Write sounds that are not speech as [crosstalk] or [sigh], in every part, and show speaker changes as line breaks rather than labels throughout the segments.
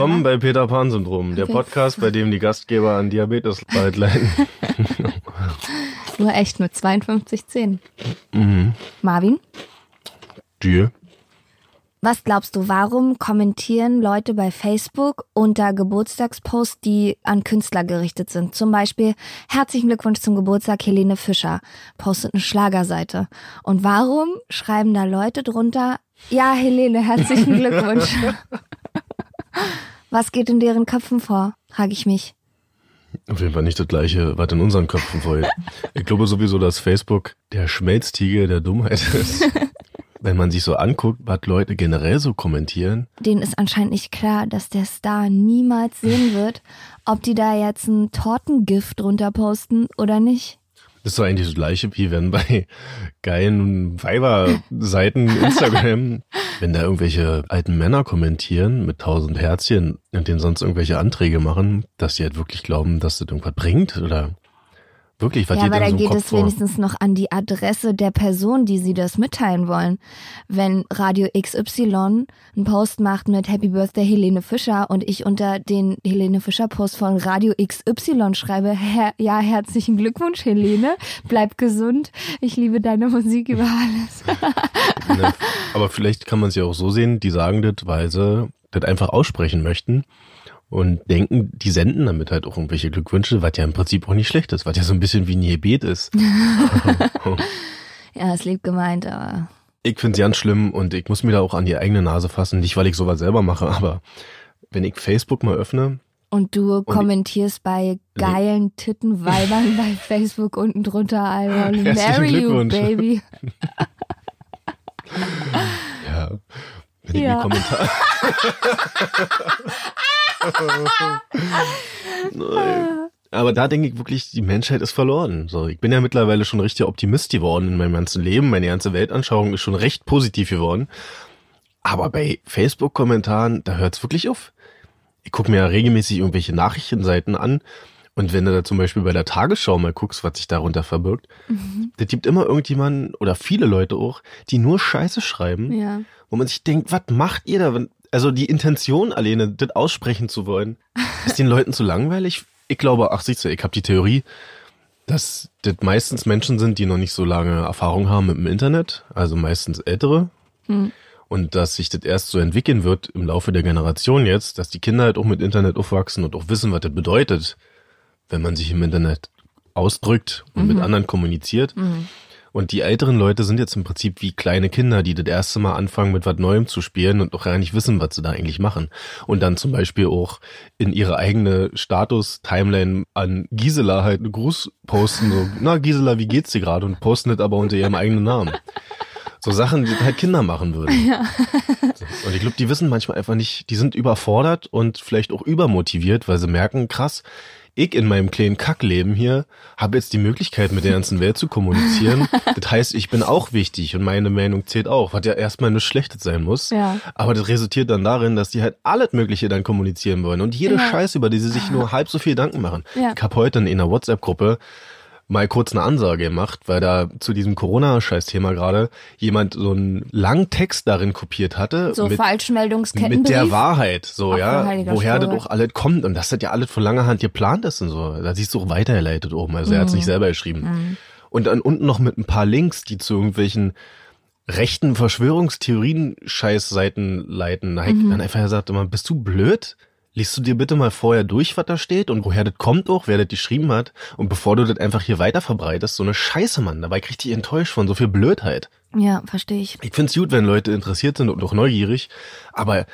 Willkommen bei Peter Pan Syndrom, der Podcast, bei dem die Gastgeber an Diabetes leiden. [laughs]
Nur echt nur 52 Zähne.
Mhm.
Marvin,
Dir?
was glaubst du, warum kommentieren Leute bei Facebook unter Geburtstagsposts, die an Künstler gerichtet sind? Zum Beispiel, herzlichen Glückwunsch zum Geburtstag, Helene Fischer, postet eine Schlagerseite. Und warum schreiben da Leute drunter, ja, Helene, herzlichen [laughs] Glückwunsch? Was geht in deren Köpfen vor, frage ich mich.
Auf jeden Fall nicht das gleiche, was in unseren Köpfen vorgeht. Ich glaube sowieso, dass Facebook der Schmelztiegel der Dummheit ist. [laughs] Wenn man sich so anguckt, was Leute generell so kommentieren,
denen ist anscheinend nicht klar, dass der Star niemals sehen wird, ob die da jetzt ein Tortengift drunter posten oder nicht.
Das ist doch eigentlich das gleiche, wie wenn bei geilen Weiber-Seiten [laughs] Instagram, wenn da irgendwelche alten Männer kommentieren mit tausend Herzchen und denen sonst irgendwelche Anträge machen, dass die halt wirklich glauben, dass das irgendwas bringt oder wirklich, was
ja, aber dann
so
geht es wenigstens noch an die Adresse der Person, die sie das mitteilen wollen. Wenn Radio XY einen Post macht mit Happy Birthday Helene Fischer und ich unter den Helene Fischer Post von Radio XY schreibe, her ja, herzlichen Glückwunsch Helene, bleib gesund, ich liebe deine Musik über alles. [laughs]
Ne? Aber vielleicht kann man es ja auch so sehen, die sagen das, weil sie das einfach aussprechen möchten und denken, die senden damit halt auch irgendwelche Glückwünsche, was ja im Prinzip auch nicht schlecht ist, was ja so ein bisschen wie ein Gebet ist. [laughs] [laughs]
ja, ist lieb gemeint, aber
Ich finde es ganz schlimm und ich muss mir da auch an die eigene Nase fassen. Nicht, weil ich sowas selber mache, aber wenn ich Facebook mal öffne,
Und du kommentierst bei geilen [laughs] Tittenweibern bei Facebook unten drunter, I
Herzlichen
marry you, baby.
ja, wenn ich
Ja.
Kommentar... Aber da denke ich wirklich, die Menschheit ist verloren. So, ich bin ja mittlerweile schon richtig Optimist geworden in meinem ganzen Leben. Meine ganze Weltanschauung ist schon recht positiv geworden. Aber bei Facebook-Kommentaren, da hört's wirklich auf. Ich gucke mir ja regelmäßig irgendwelche Nachrichtenseiten an. Und wenn du da zum Beispiel bei der Tagesschau mal guckst, was sich darunter verbirgt, da gibt immer irgendjemanden oder viele Leute auch, die nur Scheiße schreiben,
Ja.
wo man sich denkt, was macht ihr da? Also die Intention alleine, das aussprechen zu wollen, ist den Leuten zu langweilig. Ich glaube, ach siehst du, ich habe die Theorie, dass das meistens Menschen sind, die noch nicht so lange Erfahrung haben mit dem Internet, also meistens ältere. Und dass sich das erst so entwickeln wird im Laufe der Generation jetzt, dass die Kinder halt auch mit Internet aufwachsen und auch wissen, was das bedeutet, wenn man sich im Internet ausdrückt und mit anderen kommuniziert. Und die älteren Leute sind jetzt im Prinzip wie kleine Kinder, die das erste Mal anfangen, mit was Neuem zu spielen und noch gar nicht wissen, was sie da eigentlich machen. Und dann zum Beispiel auch in ihre eigene Status-Timeline an Gisela halt einen Gruß posten, so, na Gisela, wie geht's dir gerade? Und posten das aber unter ihrem eigenen Namen. So Sachen, die halt Kinder machen würden. So. Und ich glaube, die wissen manchmal einfach nicht, die sind überfordert und vielleicht auch übermotiviert, weil sie merken, krass, ich in meinem kleinen Kackleben hier habe jetzt die Möglichkeit, mit der ganzen Welt zu kommunizieren. [laughs] Das heißt, ich bin auch wichtig und meine Meinung zählt auch, was ja erstmal nichts Schlechtes sein muss.
Ja.
Aber das resultiert dann darin, dass die halt alles Mögliche dann kommunizieren wollen und jede
Ja.
Scheiße, über die sie sich nur halb so viel Gedanken machen.
Ja.
Ich habe heute in einer WhatsApp-Gruppe mal kurz eine Ansage gemacht, weil da zu diesem Corona-Scheiß-Thema gerade jemand so einen langen Text darin kopiert hatte.
So
mit,
Falschmeldungskettenbrief.
mit der Wahrheit, so,
Ach,
ja, woher das
Strohsack.
auch alles kommt und das ja alles von langer Hand geplant ist und so. Da siehst du auch weitergeleitet oben, also er hat es
Mhm.
nicht selber geschrieben. Und dann unten noch mit ein paar Links, die zu irgendwelchen rechten Verschwörungstheorien-Scheißseiten leiten. Da
Mhm.
dann einfach gesagt, immer, bist du blöd? Liest du dir bitte mal vorher durch, was da steht und woher das kommt auch, wer das geschrieben hat. Und bevor du das einfach hier weiter verbreitest, so eine Scheiße, Mann. Dabei krieg ich dich enttäuscht von so viel Blödheit.
Ja, verstehe ich.
Ich find's gut, wenn Leute interessiert sind und auch neugierig, aber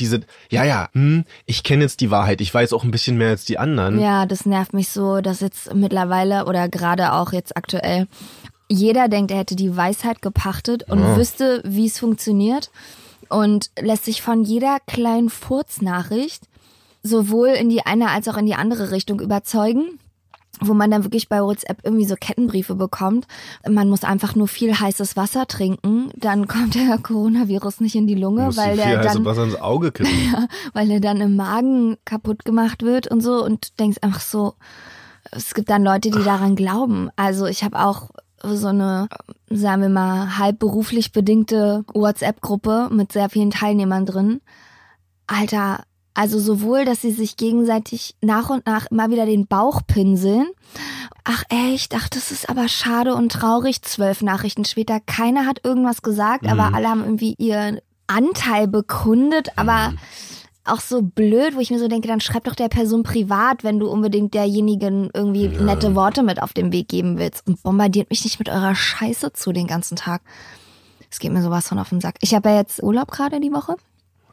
diese, ja, ja, hm, ich kenne jetzt die Wahrheit, ich weiß auch ein bisschen mehr als die anderen.
Ja, das nervt mich so, dass jetzt mittlerweile oder gerade auch jetzt aktuell jeder denkt, er hätte die Weisheit gepachtet und
Ja.
wüsste, wie es funktioniert und lässt sich von jeder kleinen Furznachricht sowohl in die eine als auch in die andere Richtung überzeugen wo man dann wirklich bei WhatsApp irgendwie so Kettenbriefe bekommt. Man muss einfach nur viel heißes Wasser trinken, dann [laughs] kommt der Coronavirus nicht in die Lunge, weil der dann
Wasser ins Auge [laughs] kippen.
weil er dann im Magen kaputt gemacht wird und so und denkst einfach so, es gibt dann Leute, die daran glauben. Also ich habe auch so eine, sagen wir mal, halb beruflich bedingte WhatsApp-Gruppe mit sehr vielen Teilnehmern drin. Alter, also sowohl, dass sie sich gegenseitig nach und nach immer wieder den Bauch pinseln. Ach echt, ach, das ist aber schade und traurig. Zwölf Nachrichten später, keiner hat irgendwas gesagt, aber alle haben irgendwie ihren Anteil bekundet, aber auch so blöd, wo ich mir so denke, dann schreib doch der Person privat, wenn du unbedingt derjenigen irgendwie nette Worte mit auf den Weg geben willst und bombardiert mich nicht mit eurer Scheiße zu den ganzen Tag. Es geht mir sowas von auf den Sack. Ich habe ja jetzt Urlaub gerade die Woche.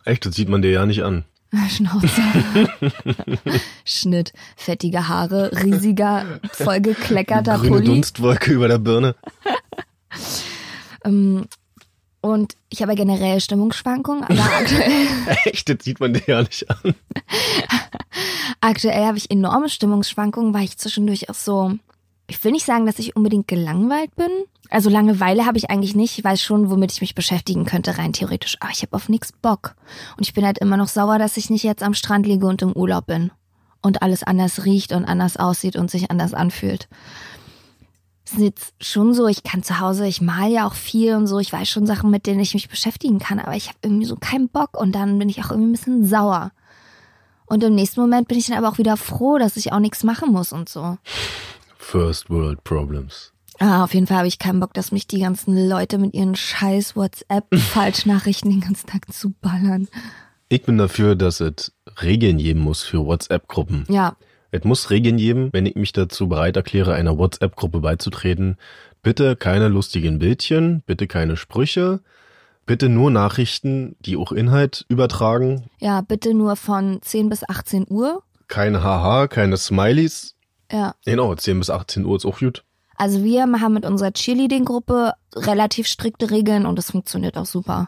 Echt, das sieht man dir ja nicht an. [laughs]
Schnauze. [laughs] Schnitt, fettige Haare, riesiger, vollgekleckerter
Grüne
Pulli.
Dunstwolke über der Birne. [laughs]
Ähm, und ich habe generell Stimmungsschwankungen, aber aktuell,
Echt, das sieht man dir ja nicht an.
aktuell habe ich enorme Stimmungsschwankungen, weil ich zwischendurch auch so, ich will nicht sagen, dass ich unbedingt gelangweilt bin. Also Langeweile habe ich eigentlich nicht. Ich weiß schon, womit ich mich beschäftigen könnte, rein theoretisch. Aber ich habe auf nichts Bock. Und ich bin halt immer noch sauer, dass ich nicht jetzt am Strand liege und im Urlaub bin. Und alles anders riecht und anders aussieht und sich anders anfühlt. Es ist jetzt schon so, ich kann zu Hause, ich mal ja auch viel und so, ich weiß schon Sachen, mit denen ich mich beschäftigen kann, aber ich habe irgendwie so keinen Bock und dann bin ich auch irgendwie ein bisschen sauer. Und im nächsten Moment bin ich dann aber auch wieder froh, dass ich auch nichts machen muss und so.
First World Problems.
Ah, auf jeden Fall habe ich keinen Bock, dass mich die ganzen Leute mit ihren scheiß WhatsApp-Falschnachrichten [laughs] den ganzen Tag zuballern.
Ich bin dafür, dass es Regeln geben muss für WhatsApp-Gruppen.
Ja,
Es muss Regeln geben, wenn ich mich dazu bereit erkläre, einer WhatsApp-Gruppe beizutreten. Bitte keine lustigen Bildchen, bitte keine Sprüche, bitte nur Nachrichten, die auch Inhalt übertragen.
ja, bitte nur von 10 bis 18 Uhr.
Kein Haha, keine Smileys.
Ja.
Genau, 10 bis 18 Uhr ist auch gut.
Also wir haben mit unserer Cheerleading-Gruppe relativ strikte Regeln und das funktioniert auch super.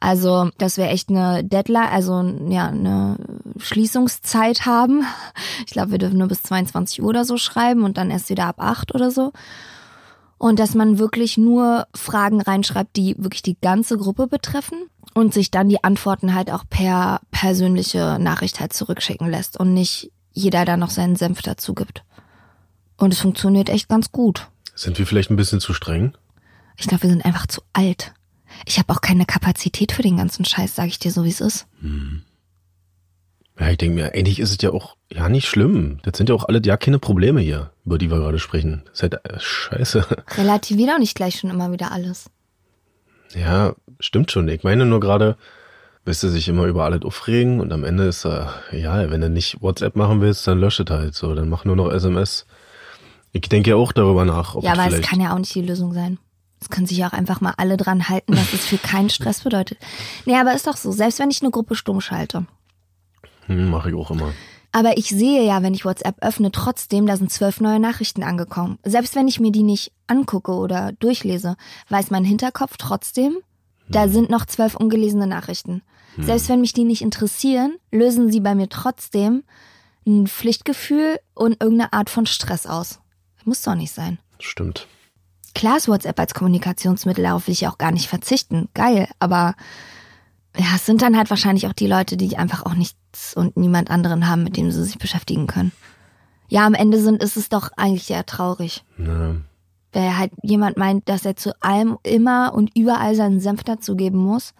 Also, dass wir echt eine Deadline, also ja, eine Schließungszeit haben. Ich glaube, wir dürfen nur bis 22 Uhr oder so schreiben und dann erst wieder ab 8 oder so. Und dass man wirklich nur Fragen reinschreibt, die wirklich die ganze Gruppe betreffen und sich dann die Antworten halt auch per persönliche Nachricht halt zurückschicken lässt und nicht jeder da noch seinen Senf dazu gibt. Und es funktioniert echt ganz gut.
Sind wir vielleicht ein bisschen zu streng?
Ich glaube, wir sind einfach zu alt. Ich habe auch keine Kapazität für den ganzen Scheiß, sage ich dir so, wie es ist.
Ja, ich denke mir, eigentlich ist es ja auch ja nicht schlimm. Das sind ja auch alle ja keine Probleme hier, über die wir gerade sprechen. Das ist halt äh, scheiße. [laughs]
Relativier doch nicht gleich schon immer wieder alles.
Ja, stimmt schon. Ich meine nur gerade, wirst du sich immer über alles aufregen und am Ende ist äh, ja, wenn du nicht WhatsApp machen willst, dann löscht es halt so. Dann mach nur noch SMS. Ich denke ja auch darüber nach, ob
ja, aber es kann ja auch nicht die Lösung sein. Es können sich ja auch einfach mal alle dran halten, dass es für keinen Stress bedeutet. Nee, aber ist doch so, selbst wenn ich eine Gruppe stumm schalte.
hm, mach ich auch immer.
Aber ich sehe ja, wenn ich WhatsApp öffne, trotzdem, da sind zwölf neue Nachrichten angekommen. Selbst wenn ich mir die nicht angucke oder durchlese, weiß mein Hinterkopf trotzdem, da sind noch zwölf ungelesene Nachrichten. Selbst wenn mich die nicht interessieren, lösen sie bei mir trotzdem ein Pflichtgefühl und irgendeine Art von Stress aus. Muss doch nicht sein.
Stimmt.
Klar ist WhatsApp als Kommunikationsmittel, darauf will ich auch gar nicht verzichten. Geil, aber ja, es sind dann halt wahrscheinlich auch die Leute, die einfach auch nichts und niemand anderen haben, mit dem sie sich beschäftigen können. Ja, am Ende sind, ist es doch eigentlich eher traurig.
Na,
Wer halt jemand meint, dass er zu allem immer und überall seinen Senf dazugeben muss,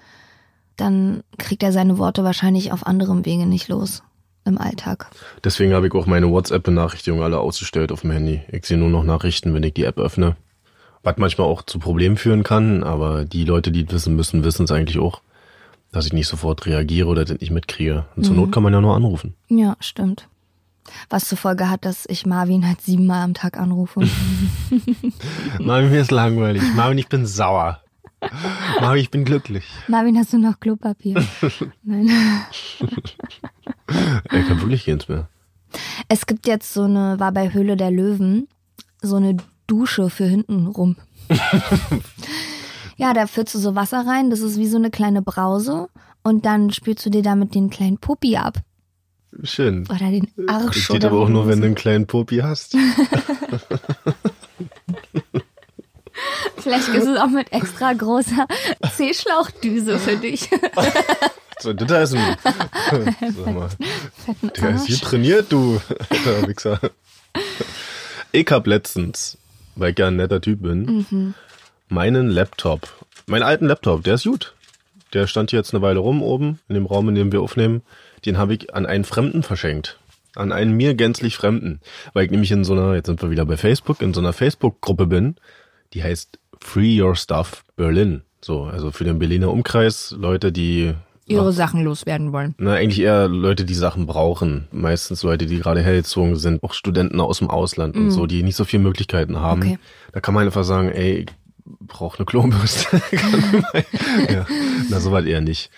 dann kriegt er seine Worte wahrscheinlich auf anderem Wege nicht los im Alltag.
deswegen habe ich auch meine WhatsApp-Benachrichtigungen alle ausgestellt auf dem Handy. Ich sehe nur noch Nachrichten, wenn ich die App öffne. Was manchmal auch zu Problemen führen kann, aber die Leute, die es wissen müssen, wissen es eigentlich auch, dass ich nicht sofort reagiere oder das nicht mitkriege. Und zur Not kann man ja nur anrufen.
Ja, stimmt. Was zur Folge hat, dass ich Marvin halt siebenmal am Tag anrufe. [laughs]
Marvin, mir ist langweilig. Marvin, ich bin sauer. Mami, ich bin glücklich.
Marvin, hast du noch Klopapier? [laughs] Nein. [laughs]
Er kann wirklich keins mehr.
Es gibt jetzt so eine, war bei Höhle der Löwen, so eine Dusche für hinten rum. [laughs] ja, da führst du so Wasser rein, das ist wie so eine kleine Brause und dann spülst du dir damit den kleinen Puppi ab.
Schön.
Oder den Arsch.
Das geht aber auch nur, wenn du einen kleinen Popi hast. [laughs]
Vielleicht ist es auch mit extra großer C-Schlauchdüse für dich. [laughs]
So, das ist ein. [laughs] Sag mal, der ist hier trainiert, du alter [laughs] Wichser. Ich hab letztens, weil ich ja ein netter Typ bin,
Mhm.
meinen Laptop, meinen alten Laptop, der ist gut. Der stand hier jetzt eine Weile rum oben, in dem Raum, in dem wir aufnehmen. Den habe ich an einen Fremden verschenkt. An einen mir gänzlich Fremden. Weil ich nämlich in so einer, jetzt sind wir wieder bei Facebook, in so einer Facebook-Gruppe bin, die heißt Free Your Stuff Berlin. So, also für den Berliner Umkreis, Leute, die
Ihre Sachen loswerden wollen.
na, eigentlich eher Leute, die Sachen brauchen. Meistens Leute, die gerade hergezogen sind, auch Studenten aus dem Ausland und so, die nicht so viele Möglichkeiten haben.
Okay.
Da kann man einfach sagen, ey, ich brauche eine [laughs] mal- ja, na, soweit eher nicht.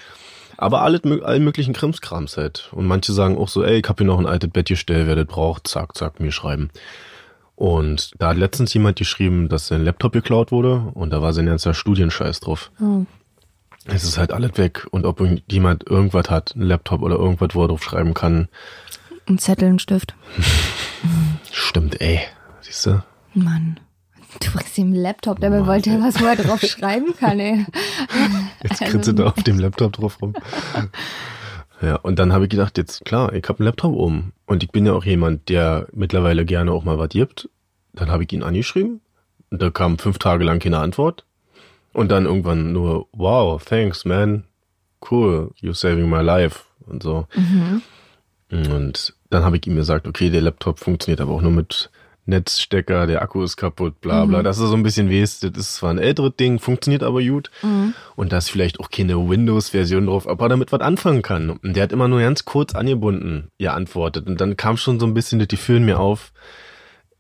Aber alle, allen möglichen Krimskrams halt. Und manche sagen auch so, ey, ich hab hier noch ein altes Bett gestellt, wer das braucht, zack, zack, mir schreiben. Und da hat letztens jemand geschrieben, dass sein Laptop geklaut wurde und da war sein ganzer Studienscheiß drauf.
Oh.
Es ist halt alles weg und ob jemand irgendwas hat, ein Laptop oder irgendwas, wo er drauf schreiben kann,
Ein Zettel, ein Stift.
stimmt, ey. Siehst du?
Mann. Du bringst ihm einen Laptop, dabei wollte er was, wo er drauf schreiben kann, ey. [laughs]
Jetzt
Also-
kritzelt er auf dem Laptop drauf rum. Ja, und dann habe ich gedacht, jetzt klar, ich habe einen Laptop oben. Und ich bin ja auch jemand, der mittlerweile gerne auch mal was gibt. Dann habe ich ihn angeschrieben. Und da kam fünf Tage lang keine Antwort. Und dann irgendwann nur, wow, thanks, man. Cool, you're saving my life. Und so. Und dann habe ich ihm gesagt, okay, der Laptop funktioniert aber auch nur mit Netzstecker, der Akku ist kaputt, bla bla. Das ist so ein bisschen weißt, das ist zwar ein älteres Ding, funktioniert aber gut. Und da ist vielleicht auch keine Windows-Version drauf, aber er damit was anfangen kann. Und der hat immer nur ganz kurz angebunden geantwortet. Und dann kam schon so ein bisschen das Gefühl in mir auf,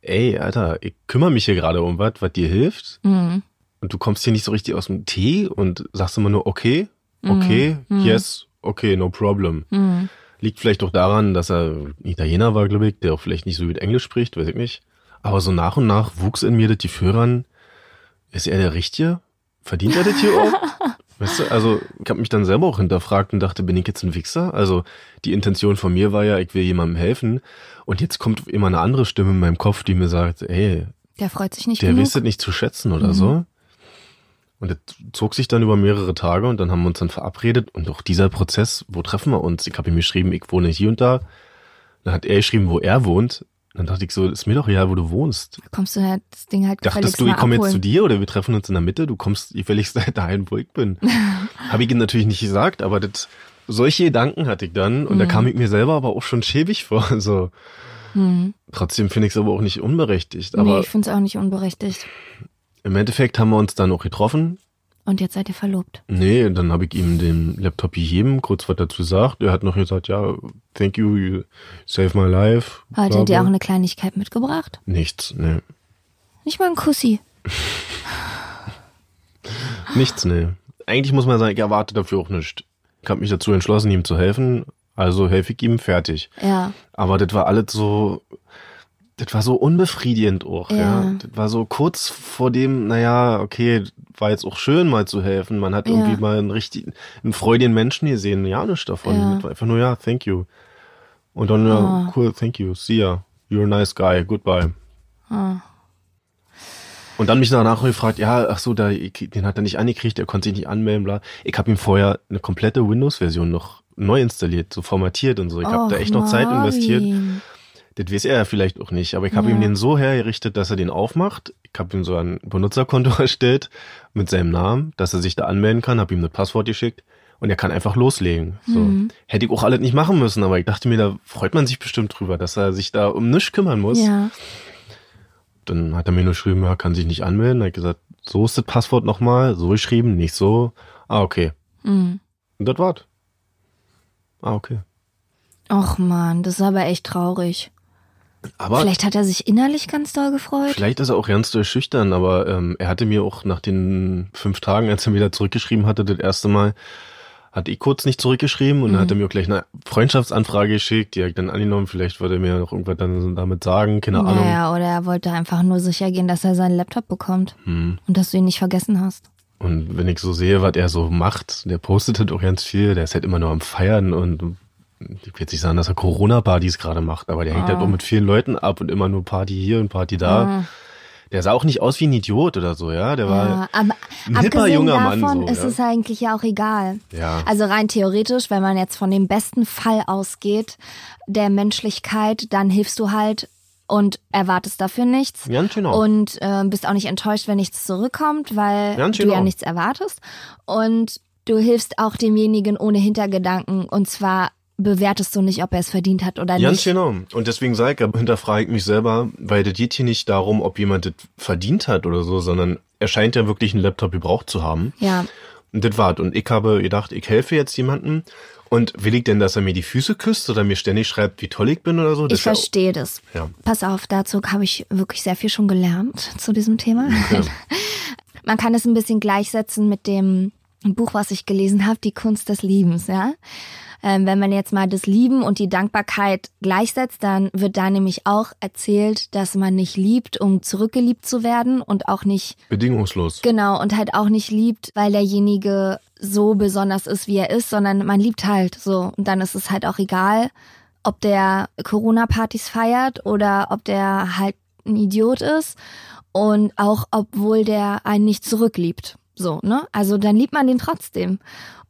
ey, Alter, ich kümmere mich hier gerade um was, was dir hilft.
Mhm.
Und du kommst hier nicht so richtig aus dem Tee und sagst immer nur, okay, okay, yes, okay, no problem.
Mhm.
Liegt vielleicht auch daran, dass er ein Italiener war, glaube ich, der auch vielleicht nicht so gut Englisch spricht, weiß ich nicht. Aber so nach und nach wuchs in mir das Gefühl ran, ist er der Richtige? Verdient er das hier auch? [laughs] Weißt du, also ich habe mich dann selber auch hinterfragt und dachte, bin ich jetzt ein Wichser? Also die Intention von mir war ja, ich will jemandem helfen. Und jetzt kommt immer eine andere Stimme in meinem Kopf, die mir sagt, ey,
Der freut sich nicht
der
genug.
das nicht zu schätzen oder so. Und das zog sich dann über mehrere Tage und dann haben wir uns dann verabredet und auch dieser Prozess, wo treffen wir uns? Ich habe ihm geschrieben, ich wohne hier und da. Dann hat er geschrieben, wo er wohnt. Dann dachte ich so, ist mir doch egal, wo du wohnst.
Kommst du halt das Ding halt
Dachtest du, ich komme jetzt zu dir oder wir treffen uns in der Mitte? Du kommst gefälligst [laughs] dahin, wo ich bin. [laughs] habe ich ihm natürlich nicht gesagt, aber das, solche Gedanken hatte ich dann und da
Mhm.
kam ich mir selber aber auch schon schäbig vor. [laughs] So. Trotzdem finde ich es aber auch nicht unberechtigt.
Mhm. nee,
Aber
ich finde es auch nicht unberechtigt.
Im Endeffekt haben wir uns dann auch getroffen
Und jetzt seid ihr verlobt.
Nee, dann habe ich ihm den Laptop gegeben, kurz was dazu gesagt. Er hat noch gesagt, ja, thank you, you save my life.
Hat er dir auch eine Kleinigkeit mitgebracht?
Nichts, nee.
Nicht mal ein Kussi. [laughs]
Nichts, nee. Eigentlich muss man sagen, ich erwarte dafür auch nichts. Ich habe mich dazu entschlossen, ihm zu helfen, also helfe ich ihm fertig.
Ja.
Aber das war alles so, das war so unbefriedigend auch, ja.
Ja.
Das war so kurz vor dem, naja, okay, war jetzt auch schön mal zu helfen. Man hat
Ja.
irgendwie mal einen richtigen, einen freudigen Menschen gesehen, ja, nichts davon.
Ja.
Einfach nur, ja, thank you. Und dann, ja,
Ah.
cool, thank you, see ya. You're a nice guy, goodbye.
Ah.
Und dann mich danach gefragt, ja, ach so, da, den hat er nicht angekriegt, er konnte sich nicht anmelden, bla. Ich habe ihm vorher eine komplette Windows-Version noch neu installiert, so formatiert und so. Ich habe da echt noch Zeit investiert. Das weiß er ja vielleicht auch nicht, aber ich habe
Ja.
ihm den so hergerichtet, dass er den aufmacht. Ich habe ihm so ein Benutzerkonto [laughs] erstellt mit seinem Namen, dass er sich da anmelden kann, habe ihm das Passwort geschickt und er kann einfach loslegen. So.
Mhm.
Hätte ich auch alles nicht machen müssen, aber ich dachte mir, da freut man sich bestimmt drüber, dass er sich da um nichts kümmern muss.
Ja.
Dann hat er mir nur geschrieben, ja, kann sich nicht anmelden. Dann hab ich gesagt, so ist das Passwort nochmal, so geschrieben, nicht so. Ah, okay.
Mhm.
Und das war's. Ah, okay.
Och man, das ist aber echt traurig.
Aber
Vielleicht hat er sich innerlich ganz doll gefreut.
Vielleicht ist er auch ganz doll schüchtern, aber ähm, er hatte mir auch nach den fünf Tagen, als er wieder zurückgeschrieben hatte, das erste Mal, hatte ich kurz nicht zurückgeschrieben und dann hat er mir auch gleich eine Freundschaftsanfrage geschickt, die habe ich dann angenommen. Vielleicht wollte er mir noch irgendwas dann damit sagen, keine Ahnung.
Naja, oder er wollte einfach nur sicher gehen, dass er seinen Laptop bekommt
Hm.
und dass du ihn nicht vergessen hast.
Und wenn ich so sehe, was er so macht, der postet halt auch ganz viel, der ist halt immer nur am Feiern und ich will jetzt nicht sagen, dass er Corona-Partys gerade macht, aber der hängt halt auch mit vielen Leuten ab und immer nur Party hier und Party da.
Ah.
Der sah auch nicht aus wie ein Idiot oder so, ja. Der war
Ja, aber
ein hipper junger Mann
davon
so,
ist
ja.
es eigentlich ja auch egal.
Ja.
Also rein theoretisch, wenn man jetzt von dem besten Fall ausgeht, der Menschlichkeit, dann hilfst du halt und erwartest dafür nichts.
Ganz genau.
Und äh, bist auch nicht enttäuscht, wenn nichts zurückkommt, weil
Ganz
du ja
genau.
nichts erwartest. Und du hilfst auch demjenigen ohne Hintergedanken. Und zwar bewertest du nicht, ob er es verdient hat oder
Ganz
nicht.
genau. Und deswegen sage ich, hinterfrage ich mich selber, weil das geht hier nicht darum, ob jemand das verdient hat oder so, sondern er scheint ja wirklich einen Laptop gebraucht zu haben.
Ja,
Und das war's. Und ich habe gedacht, ich helfe jetzt jemandem. Und will ich denn, dass er mir die Füße küsst oder mir ständig schreibt, wie toll ich bin oder so? Das
ich verstehe das.
Ja.
Pass auf, dazu habe ich wirklich sehr viel schon gelernt zu diesem Thema. [laughs] Man kann es ein bisschen gleichsetzen mit dem Buch, was ich gelesen habe, Die Kunst des Liebens, ja. Ähm, wenn man jetzt mal das Lieben und die Dankbarkeit gleichsetzt, dann wird da nämlich auch erzählt, dass man nicht liebt, um zurückgeliebt zu werden und auch nicht
Bedingungslos.
Genau, und halt auch nicht liebt, weil derjenige so besonders ist, wie er ist, sondern man liebt halt so. Und dann ist es halt auch egal, ob der Corona-Partys feiert oder ob der halt ein Idiot ist. Und auch obwohl der einen nicht zurückliebt. So, ne? Also dann liebt man den trotzdem.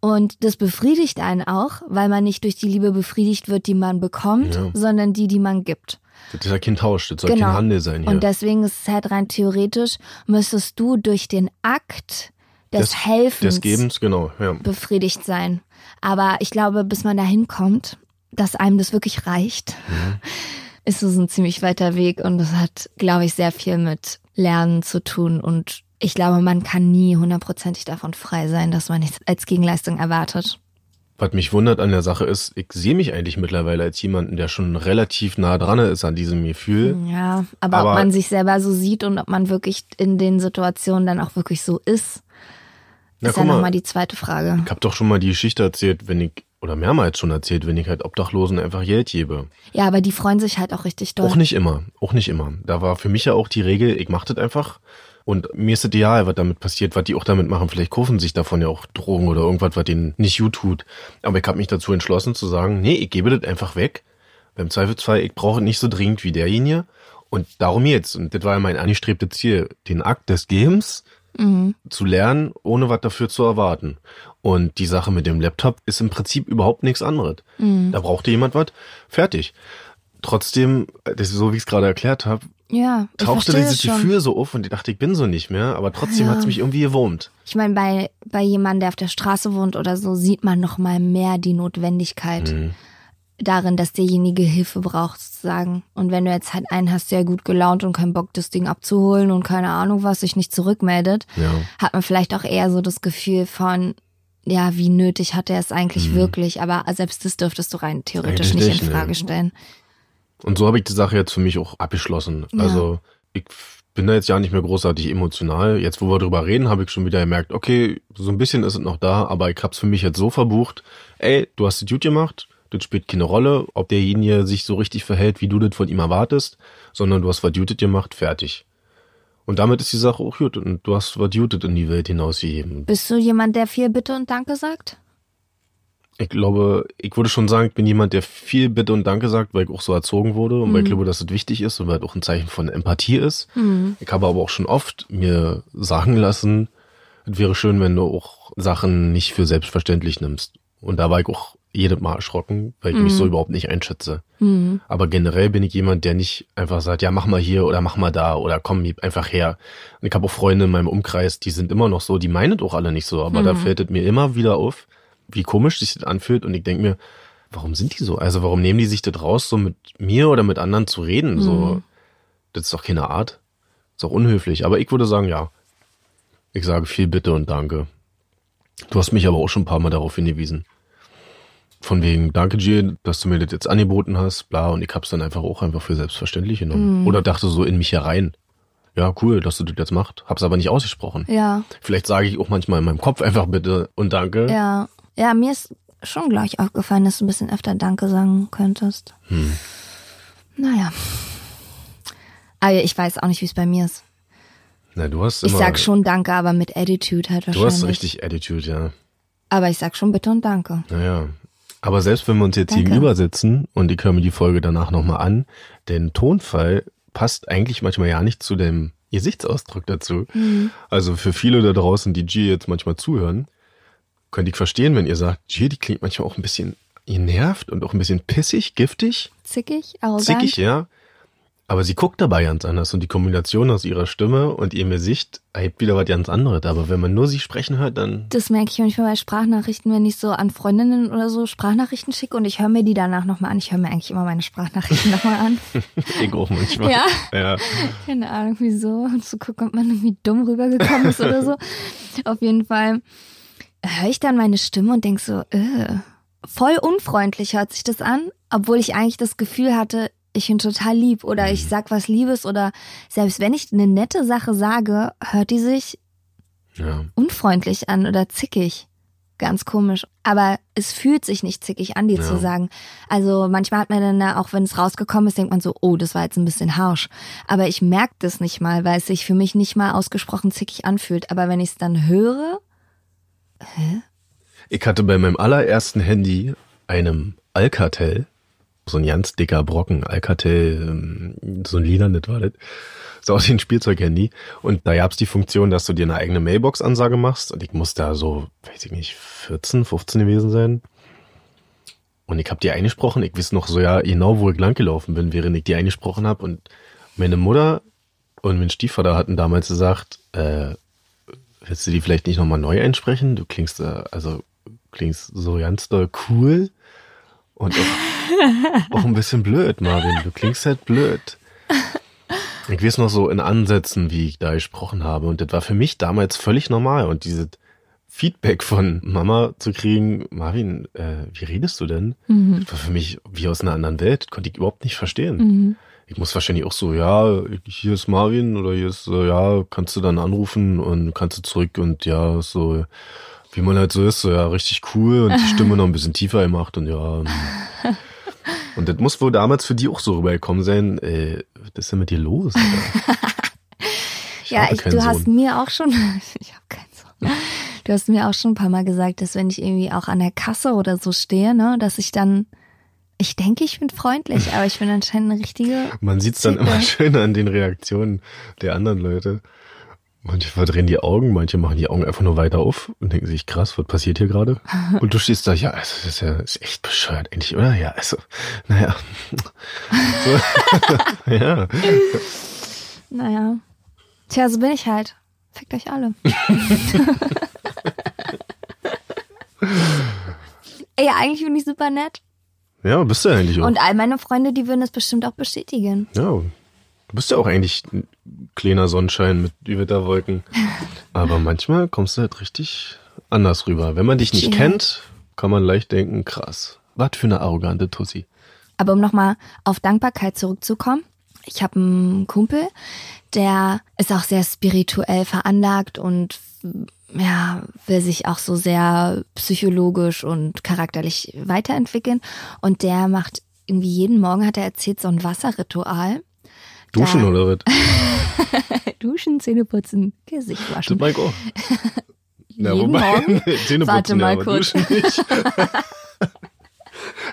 Und das befriedigt einen auch, weil man nicht durch die Liebe befriedigt wird, die man bekommt,
Ja.
sondern die, die man gibt.
Das ist ja kein Tausch, das soll kein Handel sein hier.
Genau. Und deswegen ist es halt rein theoretisch, müsstest du durch den Akt des, Helfens
Des Gebens, genau, ja.
befriedigt sein. Aber ich glaube, bis man dahin kommt, dass einem das wirklich reicht,
Mhm. [laughs]
ist es ein ziemlich weiter Weg und das hat, glaube ich, sehr viel mit Lernen zu tun und ich glaube, man kann nie hundertprozentig davon frei sein, dass man nichts als Gegenleistung erwartet.
Was mich wundert an der Sache ist, ich sehe mich eigentlich mittlerweile als jemanden, der schon relativ nah dran ist an diesem Gefühl.
Ja, aber,
Aber-
ob man sich selber so sieht und ob man wirklich in den Situationen dann auch wirklich so ist,
Na,
ist ja nochmal die zweite Frage.
Ich habe doch schon mal die Geschichte erzählt, wenn ich, oder mehrmals schon erzählt, wenn ich halt Obdachlosen einfach Geld gebe.
Ja, aber die freuen sich halt auch richtig doll.
Auch nicht immer, auch nicht immer. Da war für mich ja auch die Regel, ich mach das einfach. Und mir ist es egal, was damit passiert, was die auch damit machen. Vielleicht kaufen sich davon ja auch Drogen oder irgendwas, was denen nicht gut tut. Aber ich habe mich dazu entschlossen zu sagen, nee, ich gebe das einfach weg. Beim Zweifelsfall, ich brauche es nicht so dringend wie derjenige. Und darum jetzt. Und das war ja mein angestrebtes Ziel, den Akt des Gebens zu lernen, ohne was dafür zu erwarten. Und die Sache mit dem Laptop ist im Prinzip überhaupt nichts anderes. Da brauchte jemand was, fertig. Trotzdem, das ist so wie ich es gerade erklärt habe,
Ja, ich
tauchte dieses
es.
Gefühl so auf und ich dachte, ich bin so nicht mehr, aber trotzdem
Ja.
hat's mich irgendwie gewurmt.
Ich meine, bei, bei jemandem, der auf der Straße wohnt oder so, sieht man noch mal mehr die Notwendigkeit
Mhm.
darin, dass derjenige Hilfe braucht, sozusagen. Und wenn du jetzt halt einen hast, der gut gelaunt und keinen Bock, das Ding abzuholen und keine Ahnung was, sich nicht zurückmeldet,
Ja.
hat man vielleicht auch eher so das Gefühl von, ja, wie nötig hat er es eigentlich wirklich? Aber selbst das dürftest du rein theoretisch
Mhm. Eigentlich
nicht, in
ne.
Frage stellen.
Und so habe ich die Sache jetzt für mich auch abgeschlossen.
Ja.
Also ich bin da jetzt ja nicht mehr großartig emotional. Jetzt, wo wir drüber reden, habe ich schon wieder gemerkt, okay, so ein bisschen ist es noch da, aber ich hab's für mich jetzt so verbucht, ey, du hast es gut gemacht, das spielt keine Rolle, ob derjenige sich so richtig verhält, wie du das von ihm erwartest, sondern du hast was Jutet gemacht, fertig. Und damit ist die Sache auch gut und du hast was Jutet in die Welt hinausgegeben.
Bist du jemand, der viel Bitte und Danke sagt?
Ich glaube, ich würde schon sagen, ich bin jemand, der viel Bitte und Danke sagt, weil ich auch so erzogen wurde und weil ich glaube, dass es wichtig ist und weil es auch ein Zeichen von Empathie ist. Ich habe aber auch schon oft mir sagen lassen, es wäre schön, wenn du auch Sachen nicht für selbstverständlich nimmst. Und da war ich auch jedes Mal erschrocken, weil ich mich so überhaupt nicht einschätze. Aber generell bin ich jemand, der nicht einfach sagt, ja, mach mal hier oder mach mal da oder komm einfach her. Und ich habe auch Freunde in meinem Umkreis, die sind immer noch so, die meinen doch alle nicht so, aber da fällt es mir immer wieder auf, wie komisch sich das anfühlt und ich denke mir, warum sind die so? Also warum nehmen die sich das raus, so mit mir oder mit anderen zu reden? So, das ist doch keine Art. Ist doch unhöflich. Aber ich würde sagen, ja. Ich sage viel Bitte und Danke. Du hast mich aber auch schon ein paar Mal darauf hingewiesen. von wegen, danke G, dass du mir das jetzt angeboten hast, bla, und ich hab's dann einfach auch einfach für selbstverständlich genommen.
Mhm.
Oder dachte so in mich herein. Ja, cool, dass du das jetzt machst. Hab's aber nicht ausgesprochen.
Ja,
Vielleicht sage ich auch manchmal in meinem Kopf einfach bitte und danke.
ja. Ja, mir ist schon gleich aufgefallen, dass du ein bisschen öfter Danke sagen könntest.
Hm.
Naja. Aber ich weiß auch nicht, wie es bei mir ist.
Na, du hast
Ich
immer,
sag schon Danke, aber mit Attitude halt
du
wahrscheinlich.
hast richtig Attitude, ja.
Aber ich sag schon Bitte und Danke.
Naja. Aber selbst wenn wir uns jetzt
Danke.
gegenüber sitzen und ich höre mir die Folge danach nochmal an, der Tonfall passt eigentlich manchmal ja nicht zu dem Gesichtsausdruck dazu.
Mhm.
Also für viele da draußen, die G jetzt manchmal zuhören, könnte ich verstehen, wenn ihr sagt, G, die klingt manchmal auch ein bisschen genervt und auch ein bisschen pissig, giftig,
Zickig, arrogant.
zickig, ja. Aber sie guckt dabei ganz anders und die Kombination aus ihrer Stimme und ihrem Gesicht erhebt wieder was ganz anderes. Aber wenn man nur sie sprechen hört, dann
Das merke ich manchmal bei Sprachnachrichten, wenn ich so an Freundinnen oder so Sprachnachrichten schicke und ich höre mir die danach nochmal an. Ich höre mir eigentlich immer meine Sprachnachrichten [laughs] nochmal an. [laughs]
ich auch manchmal.
Ja.
ja.
Keine Ahnung, wieso. Und zu gucken, ob man irgendwie dumm rübergekommen ist oder so. [laughs] Auf jeden Fall höre ich dann meine Stimme und denk so, äh, voll unfreundlich hört sich das an, obwohl ich eigentlich das Gefühl hatte, ich bin total lieb oder ich sag was Liebes oder selbst wenn ich eine nette Sache sage, hört die sich
ja.
unfreundlich an oder zickig. Ganz komisch. Aber es fühlt sich nicht zickig an, die
Ja.
zu sagen. Also manchmal hat man dann, auch wenn es rausgekommen ist, denkt man so, oh, das war jetzt ein bisschen harsh. Aber ich merke das nicht mal, weil es sich für mich nicht mal ausgesprochen zickig anfühlt. Aber wenn ich es dann höre,
Ich hatte bei meinem allerersten Handy einem Alcatel, so ein ganz dicker Brocken, Alcatel, ähm, so ein lilanes war das, so aus ein Spielzeughandy. Und da gab's die Funktion, dass du dir eine eigene Mailbox-Ansage machst. Und ich muss da so, weiß ich nicht, 14, 15 gewesen sein. Und ich habe die eingesprochen. Ich weiß noch so ja genau, wo ich langgelaufen bin, während ich die eingesprochen habe. Und meine Mutter und mein Stiefvater hatten damals gesagt, äh, willst du die vielleicht nicht nochmal neu einsprechen? Du klingst, äh, also klingst so ganz doll cool und auch, [laughs] auch ein bisschen blöd, Marvin. Du klingst halt blöd. Ich weiß noch so in Ansätzen, wie ich da gesprochen habe. Und das war für mich damals völlig normal. Und dieses Feedback von Mama zu kriegen, Marvin, äh, wie redest du denn? Das war für mich wie aus einer anderen Welt. Das konnte ich überhaupt nicht verstehen. Ich muss wahrscheinlich auch so, ja, hier ist Marvin oder hier ist, so, ja, kannst du dann anrufen und kannst du zurück und ja, so, wie man halt so ist, so, ja, richtig cool und die Stimme noch ein bisschen tiefer gemacht und ja. [laughs] Und das muss wohl damals für die auch so rübergekommen sein, äh, was ist denn mit dir los? [laughs] Ich
ja, ich, du hast
Sohn.
mir auch schon, [laughs] ich habe keinen Sohn. Du hast mir auch schon ein paar Mal gesagt, dass wenn ich irgendwie auch an der Kasse oder so stehe, ne, dass ich dann, ich denke, ich bin freundlich, aber ich bin anscheinend eine richtige [laughs]
Man sieht's dann
Zicke.
immer schön an den Reaktionen der anderen Leute. Manche verdrehen die Augen, manche machen die Augen einfach nur weiter auf und denken sich, krass, was passiert hier gerade? [laughs] Und du stehst da, ja, also das ist ja ist echt bescheuert eigentlich, oder? Ja, also, naja. [laughs] So. ja.
Naja. Tja, so bin ich halt. Fickt euch alle. Ey, eigentlich bin ich super nett.
Ja, bist du eigentlich auch.
Und all meine Freunde, die würden das bestimmt auch bestätigen.
ja, du bist ja auch eigentlich ein kleiner Sonnenschein mit Gewitterwolken. [laughs] Aber manchmal kommst du halt richtig anders rüber. Wenn man dich nicht kennt, kann man leicht denken, krass, was für eine arrogante Tussi.
Aber um nochmal auf Dankbarkeit zurückzukommen. Ich habe einen Kumpel, der ist auch sehr spirituell veranlagt und ja, will sich auch so sehr psychologisch und charakterlich weiterentwickeln. Und der macht irgendwie jeden Morgen, hat er erzählt, so ein Wasserritual.
Duschen
Da-
oder was? [laughs]
Duschen, Zähne putzen, Gesicht
Das
waschen.
ich auch. [laughs] Ja,
Jeden
wobei,
Morgen? [laughs]
Zähne
Warte
putzen,
mal
ja,
kurz.
nicht. Das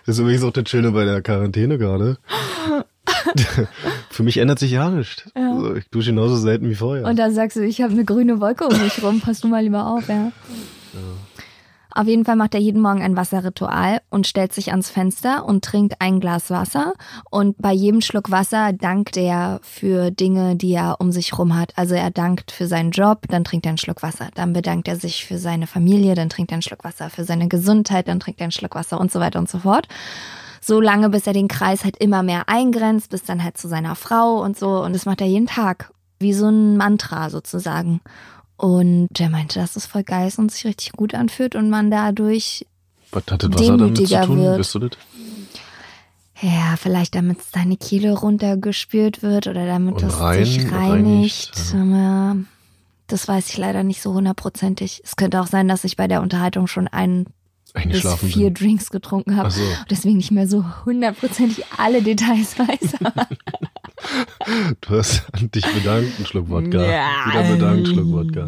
ist übrigens auch das Schöne bei der Quarantäne gerade. Für mich ändert sich ja nichts. Also ich dusche genauso selten wie vorher.
Und dann sagst du, ich habe eine grüne Wolke um mich rum, pass du mal lieber auf, ja. Auf jeden Fall macht er jeden Morgen ein Wasserritual und stellt sich ans Fenster und trinkt ein Glas Wasser. Und bei jedem Schluck Wasser dankt er für Dinge, die er um sich rum hat. Also er dankt für seinen Job, dann trinkt er einen Schluck Wasser. Dann bedankt er sich für seine Familie, dann trinkt er einen Schluck Wasser. Für seine Gesundheit, dann trinkt er einen Schluck Wasser und so weiter und so fort. So lange, bis er den Kreis halt immer mehr eingrenzt, bis dann halt zu seiner Frau und so. Und das macht er jeden Tag. Wie so ein Mantra sozusagen. Und der meinte, dass es voll geil ist und sich richtig gut anfühlt und man dadurch
Was hat das Wasser damit zu tun?
wird.
Bist du das?
Ja, vielleicht damit deine Kehle runtergespült wird oder damit das
rein-
sich
reinigt,
reinigt. Ja. Das weiß ich leider nicht so hundertprozentig. Es könnte auch sein, dass ich bei der Unterhaltung schon ein bis vier
bin.
Drinks getrunken habe.
So.
und Deswegen nicht mehr so hundertprozentig alle Details [laughs] weiß.
Du hast dich bedankt, einen Schluck Wodka. Wieder bedankt, Schluck Wodka.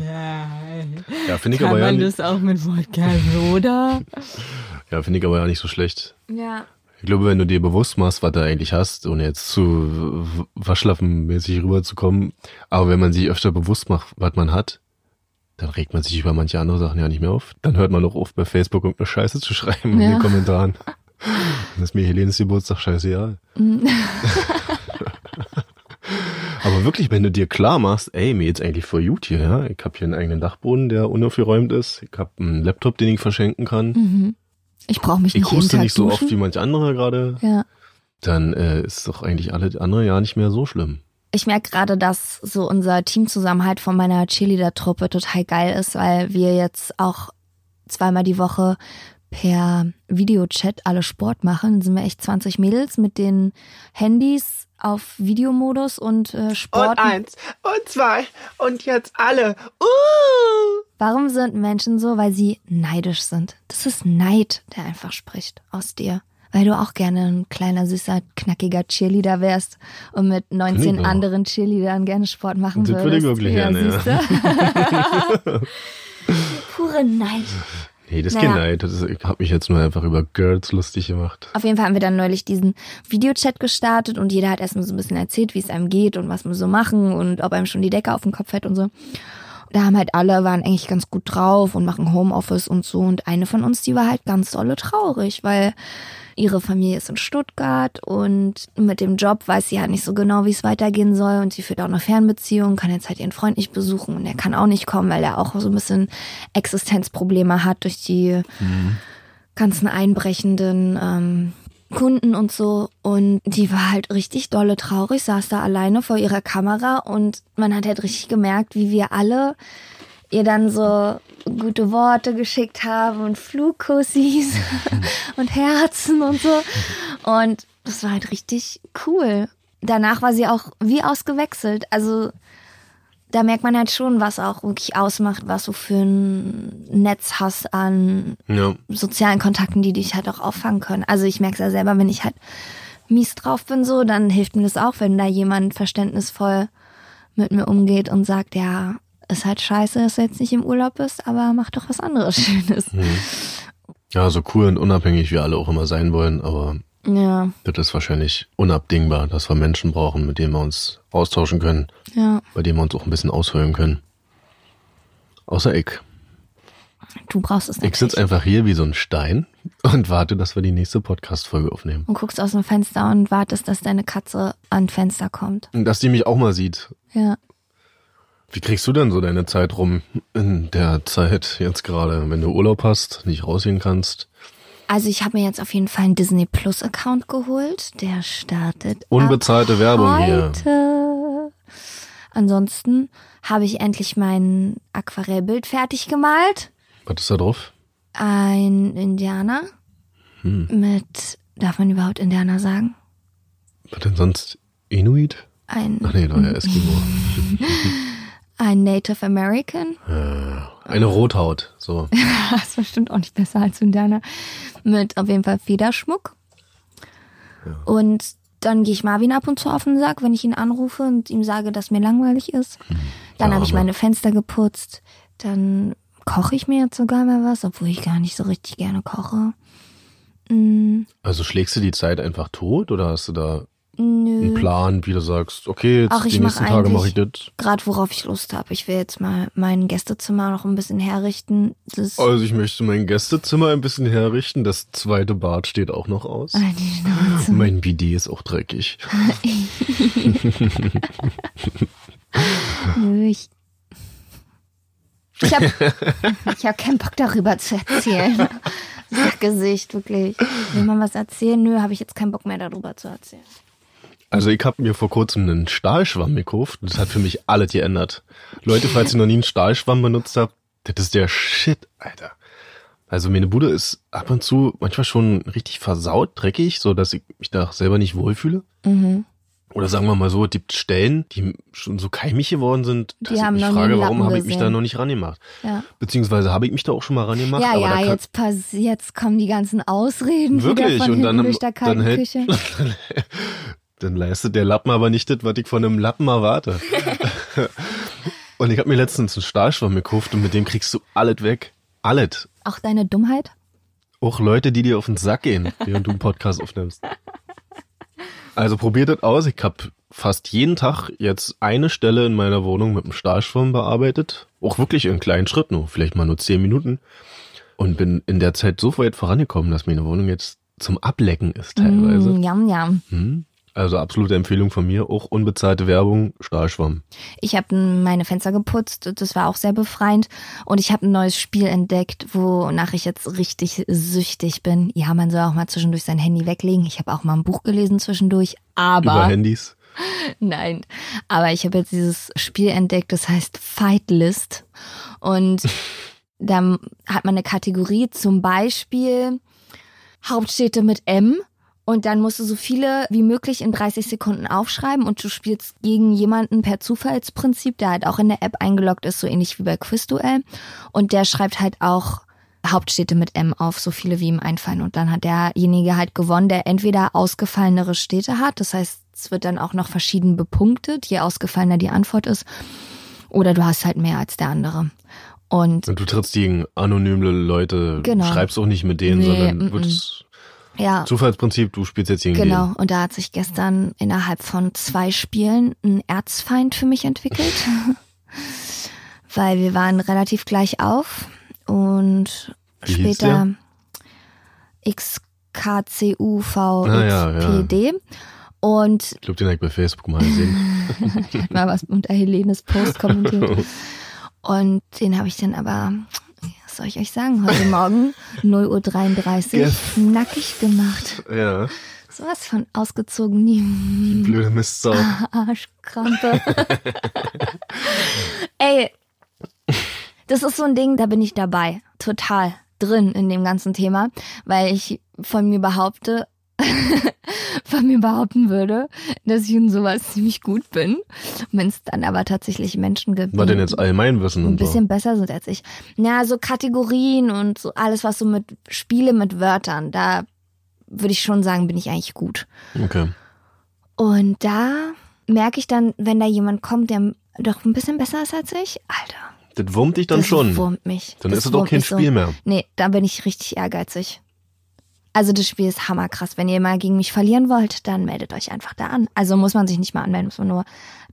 Ja, finde ich
Kann
aber ja
man
nicht,
das auch mit Wodka Soda? [laughs]
ja, finde ich aber ja nicht so schlecht.
ja.
Ich glaube, wenn du dir bewusst machst, was du eigentlich hast, ohne jetzt zu waschlappenmäßig rüberzukommen, aber wenn man sich öfter bewusst macht, was man hat, dann regt man sich über manche andere Sachen ja nicht mehr auf. Dann hört man auch auf, bei Facebook irgendeine Scheiße zu schreiben in
Ja.
den Kommentaren. Dann ist mir Helenes Geburtstag scheißegal. [laughs] Aber wirklich, wenn du dir klar machst, ey, mir jetzt eigentlich voll gut hier, ja. Ich habe hier einen eigenen Dachboden, der unaufgeräumt ist. Ich habe einen Laptop, den ich verschenken kann.
Mhm. Ich brauche mich
Ich
nicht jeden
huste nicht so
duschen.
oft wie manche andere gerade.
Ja.
Dann äh, ist doch eigentlich alle andere ja nicht mehr so schlimm.
Ich merke gerade, dass so unser Teamzusammenhalt von meiner Cheerleader-Truppe total geil ist, weil wir jetzt auch zweimal die Woche per Videochat alle Sport machen. Dann sind wir echt 20 Mädels mit den Handys auf Videomodus und äh, Sport.
eins und zwei und jetzt alle. Uh!
Warum sind Menschen so? Weil sie neidisch sind. Das ist Neid, der einfach spricht aus dir. Weil du auch gerne ein kleiner, süßer, knackiger Cheerleader wärst und mit 19
Find ich auch.
anderen Cheerleadern gerne Sport machen
Das würde
würdest.
ich wirklich gerne, ja. [laughs]
Pure Neid.
Nee, das
Naja.
Neid. Das ist, ich habe mich jetzt nur einfach über Girls lustig gemacht.
Auf jeden Fall haben wir dann neulich diesen Videochat gestartet und jeder hat erstmal so ein bisschen erzählt, wie es einem geht und was wir so machen und ob einem schon die Decke auf den Kopf fällt und so. Da haben halt alle, waren eigentlich ganz gut drauf und machen Homeoffice und so. Und eine von uns, die war halt ganz dolle traurig, weil ihre Familie ist in Stuttgart und mit dem Job weiß sie halt nicht so genau, wie es weitergehen soll. Und sie führt auch eine Fernbeziehung, kann jetzt halt ihren Freund nicht besuchen und er kann auch nicht kommen, weil er auch so ein bisschen Existenzprobleme hat durch die ganzen einbrechenden ähm, Kunden und so. Und die war halt richtig dolle traurig, saß da alleine vor ihrer Kamera und man hat halt richtig gemerkt, wie wir alle ihr dann so gute Worte geschickt haben und Flugkussis [laughs] und Herzen und so. Und das war halt richtig cool. Danach war sie auch wie ausgewechselt. Also da merkt man halt schon, was auch wirklich ausmacht, was du für ein Netz hast an
Ja.
sozialen Kontakten, die dich halt auch auffangen können. Also ich merke es ja selber, wenn ich halt mies drauf bin, so, dann hilft mir das auch, wenn da jemand verständnisvoll mit mir umgeht und sagt, ja, ist halt scheiße, dass du jetzt nicht im Urlaub bist, aber mach doch was anderes [laughs] Schönes.
ja, so cool und unabhängig wir alle auch immer sein wollen, aber
Ja,
das ist wahrscheinlich unabdingbar, dass wir Menschen brauchen, mit denen wir uns austauschen können,
ja.
bei denen wir uns auch ein bisschen aushöhlen können. Außer ich.
Du brauchst es
Ich
nicht.
sitze einfach hier wie so ein Stein [laughs] und warte, dass wir die nächste Podcast-Folge aufnehmen.
Und guckst aus dem Fenster und wartest, dass deine Katze an Fenster kommt.
Und dass die mich auch mal sieht.
Ja.
Wie kriegst du denn so deine Zeit rum in der Zeit jetzt gerade, wenn du Urlaub hast, nicht rausgehen kannst?
Also ich habe mir jetzt auf jeden Fall einen Disney Plus Account geholt. Der startet
Unbezahlte Werbung hier.
heute. Ansonsten habe ich endlich mein Aquarellbild fertig gemalt.
Was ist da drauf?
Ein Indianer
Hm.
mit, darf man überhaupt Indianer sagen?
Was denn sonst? Inuit?
Ein,
Ach nee, ja, Eskimo. [laughs]
ein Native American.
Eine Rothaut, so. [laughs]
Das ist bestimmt auch nicht besser als Indianer. Mit auf jeden Fall Federschmuck. Und dann gehe ich Marvin ab und zu auf den Sack, wenn ich ihn anrufe und ihm sage, dass mir langweilig ist. Dann habe ich meine Fenster geputzt. Dann koche ich mir jetzt sogar mal was, obwohl ich gar nicht so richtig gerne koche. Mm,
Also schlägst du die Zeit einfach tot oder hast du da
nö.
einen Plan, wie du sagst, okay, jetzt
Ach,
die nächsten
mach
Tage mache ich das?
Gerade worauf ich Lust habe. Ich will jetzt mal mein Gästezimmer noch ein bisschen herrichten. Das
Also ich möchte mein Gästezimmer ein bisschen herrichten. Das zweite Bad steht auch noch aus.
Ah.
Mein Bidet ist auch dreckig. [laughs]
Nö, ich. Ich hab, ich hab keinen Bock darüber zu erzählen. Sackgesicht, wirklich. Will man was erzählen? Nö, habe ich jetzt keinen Bock mehr darüber zu erzählen.
Also ich habe mir vor kurzem einen Stahlschwamm gekauft und das hat für mich alles geändert. Leute, falls ihr noch nie einen Stahlschwamm benutzt habt, das ist der Shit, Alter. Also meine Bude ist ab und zu manchmal schon richtig versaut, dreckig, so dass ich mich da selber nicht wohlfühle.
Mhm.
Oder sagen wir mal so, es gibt Stellen, die schon so keimig geworden sind,
Die
dass ich
haben
mich
noch nie
frage, warum habe ich mich da noch nicht rangemacht?
Ja,
Beziehungsweise habe ich mich da auch schon mal rangemacht,
ja,
aber
ja jetzt, pass jetzt kommen die ganzen Ausreden
Wirklich?
wieder von
Und dann-
durch der
dann hält-
Küche. [laughs]
dann leistet der Lappen aber nicht das, was ich von einem Lappen erwarte. [laughs] und ich habe mir letztens einen Stahlschwamm gekauft und mit dem kriegst du alles weg. Alles.
Auch deine Dummheit?
Auch Leute, die dir auf den Sack gehen, während du einen Podcast aufnimmst. Also probiert das aus. Ich habe fast jeden Tag jetzt eine Stelle in meiner Wohnung mit einem Stahlschwamm bearbeitet. Auch wirklich in kleinen Schritten, nur vielleicht mal nur zehn Minuten. Und bin in der Zeit so weit vorangekommen, dass meine Wohnung jetzt zum Ablecken ist teilweise.
Mm, yum, yum.
Hm? Also absolute Empfehlung von mir. Auch unbezahlte Werbung, Stahlschwamm.
Ich habe meine Fenster geputzt, das war auch sehr befreiend. Und ich habe ein neues Spiel entdeckt, wonach ich jetzt richtig süchtig bin. Ja, man soll auch mal zwischendurch sein Handy weglegen. Ich habe auch mal ein Buch gelesen zwischendurch. Aber
Über Handys. [laughs]
Nein, aber ich habe jetzt dieses Spiel entdeckt, das heißt Fight List. Und [laughs] da hat man eine Kategorie, zum Beispiel Hauptstädte mit M. Und dann musst du so viele wie möglich in 30 Sekunden aufschreiben und du spielst gegen jemanden per Zufallsprinzip, der halt auch in der App eingeloggt ist, so ähnlich wie bei Quizduell. Und der schreibt halt auch Hauptstädte mit M auf, so viele wie ihm einfallen. Und dann hat derjenige halt gewonnen, der entweder ausgefallenere Städte hat, das heißt, es wird dann auch noch verschieden bepunktet, je ausgefallener die Antwort ist. Oder du hast halt mehr als der andere. Und
Und du trittst gegen anonyme Leute,
Genau.
schreibst auch nicht mit denen,
Nee,
sondern
mm,
wird's
ja,
Zufallsprinzip, du spielst jetzt gegen
genau. Und da hat sich gestern innerhalb von zwei Spielen ein Erzfeind für mich entwickelt. [laughs] Weil wir waren relativ gleich auf und
Wie
später XKCUVXPD.
Ah, ja, ja.
Und
Ich glaube, den habe ich bei Facebook mal gesehen.
Ich [laughs] mal was unter Helenes Post kommentiert. [laughs] Und den habe ich dann aber, was soll ich euch sagen, heute Morgen [laughs] 0.33
Gef-
Uhr nackig gemacht.
ja,
Sowas von ausgezogen, nie
blöde Mistsau. [laughs]
Arschkrampe. [laughs] Ey, das ist so ein Ding, da bin ich dabei. Total drin in dem ganzen Thema, weil ich von mir behaupte, [laughs] von mir behaupten würde, dass ich in sowas ziemlich gut bin. Wenn es dann aber tatsächlich Menschen gibt,
Was
die
denn jetzt Allgemeinwissen
ein
und so?
bisschen besser sind als ich. Ja, so Kategorien und so alles, was so mit Spiele mit Wörtern, da würde ich schon sagen, bin ich eigentlich gut.
Okay.
Und da merke ich dann, wenn da jemand kommt, der doch ein bisschen besser ist als ich, Alter.
Das wurmt dich dann
das
schon.
wurmt mich.
Dann
das
ist es doch kein
mich so.
Spiel mehr.
Nee, da bin ich richtig ehrgeizig. Also das Spiel ist hammerkrass. Wenn ihr mal gegen mich verlieren wollt, dann meldet euch einfach da an. Also muss man sich nicht mal anmelden, muss man nur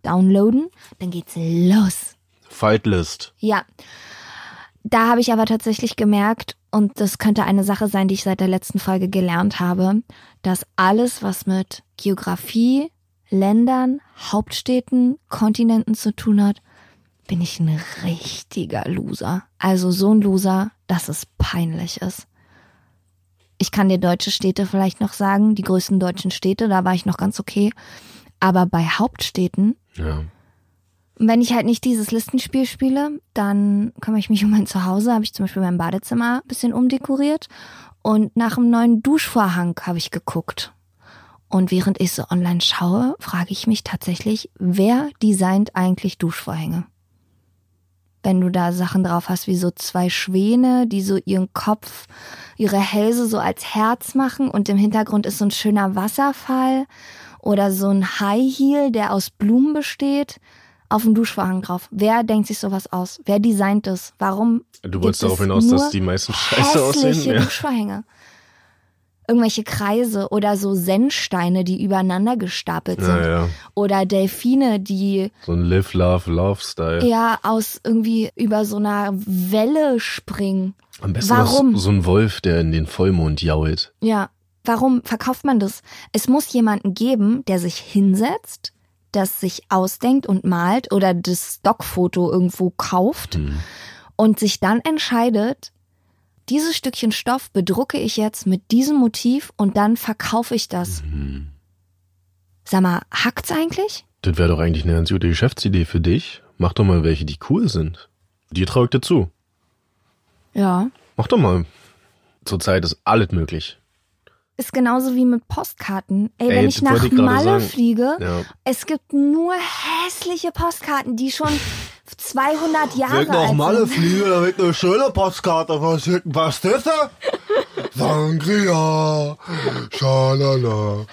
downloaden. Dann geht's los.
Fightlist.
Ja. Da habe ich aber tatsächlich gemerkt, und das könnte eine Sache sein, die ich seit der letzten Folge gelernt habe, dass alles, was mit Geografie, Ländern, Hauptstädten, Kontinenten zu tun hat, bin ich ein richtiger Loser. Also so ein Loser, dass es peinlich ist. Ich kann dir deutsche Städte vielleicht noch sagen, die größten deutschen Städte, da war ich noch ganz okay. Aber bei Hauptstädten
Ja.
wenn ich halt nicht dieses Listenspiel spiele, dann kümmere ich mich um mein Zuhause, habe ich zum Beispiel mein Badezimmer ein bisschen umdekoriert und nach einem neuen Duschvorhang habe ich geguckt. Und während ich so online schaue, frage ich mich tatsächlich, wer designt eigentlich Duschvorhänge? Wenn du da Sachen drauf hast, wie so zwei Schwäne, die so ihren Kopf, ihre Hälse so als Herz machen und im Hintergrund ist so ein schöner Wasserfall oder so ein High Heel, der aus Blumen besteht, auf dem Duschvorhang drauf. Wer denkt sich sowas aus? Wer designt das? Warum?
Du wolltest darauf hinaus, dass die meisten scheiße aussehen? Ja.
Duschvorhänge. Irgendwelche Kreise oder so Sennsteine, die übereinander gestapelt sind.
Naja,
Oder Delfine, die
so ein Live, Love, Love-Style.
ja aus irgendwie über so einer Welle springen.
Am besten
Warum?
so ein Wolf, der in den Vollmond jault.
Ja, warum verkauft man das? Es muss jemanden geben, der sich hinsetzt, das sich ausdenkt und malt oder das Stockfoto irgendwo kauft
Hm.
und sich dann entscheidet, dieses Stückchen Stoff bedrucke ich jetzt mit diesem Motiv und dann verkaufe ich das.
Hm.
Sag mal, hackt's eigentlich?
Das wäre doch eigentlich eine ganz gute Geschäftsidee für dich. Mach doch mal welche, die cool sind. Die traue ich dir zu.
Ja.
Mach doch mal. zurzeit ist alles möglich.
Ist genauso wie mit Postkarten. Ey, wenn
Ey,
ich
das
nach
ich
Malle
sagen.
fliege,
Ja.
es gibt nur hässliche Postkarten, die schon 200 Jahre alt sind.
fliege, da wird eine schöne Postkarte verschicken. Was ist das? Sangria, schalala.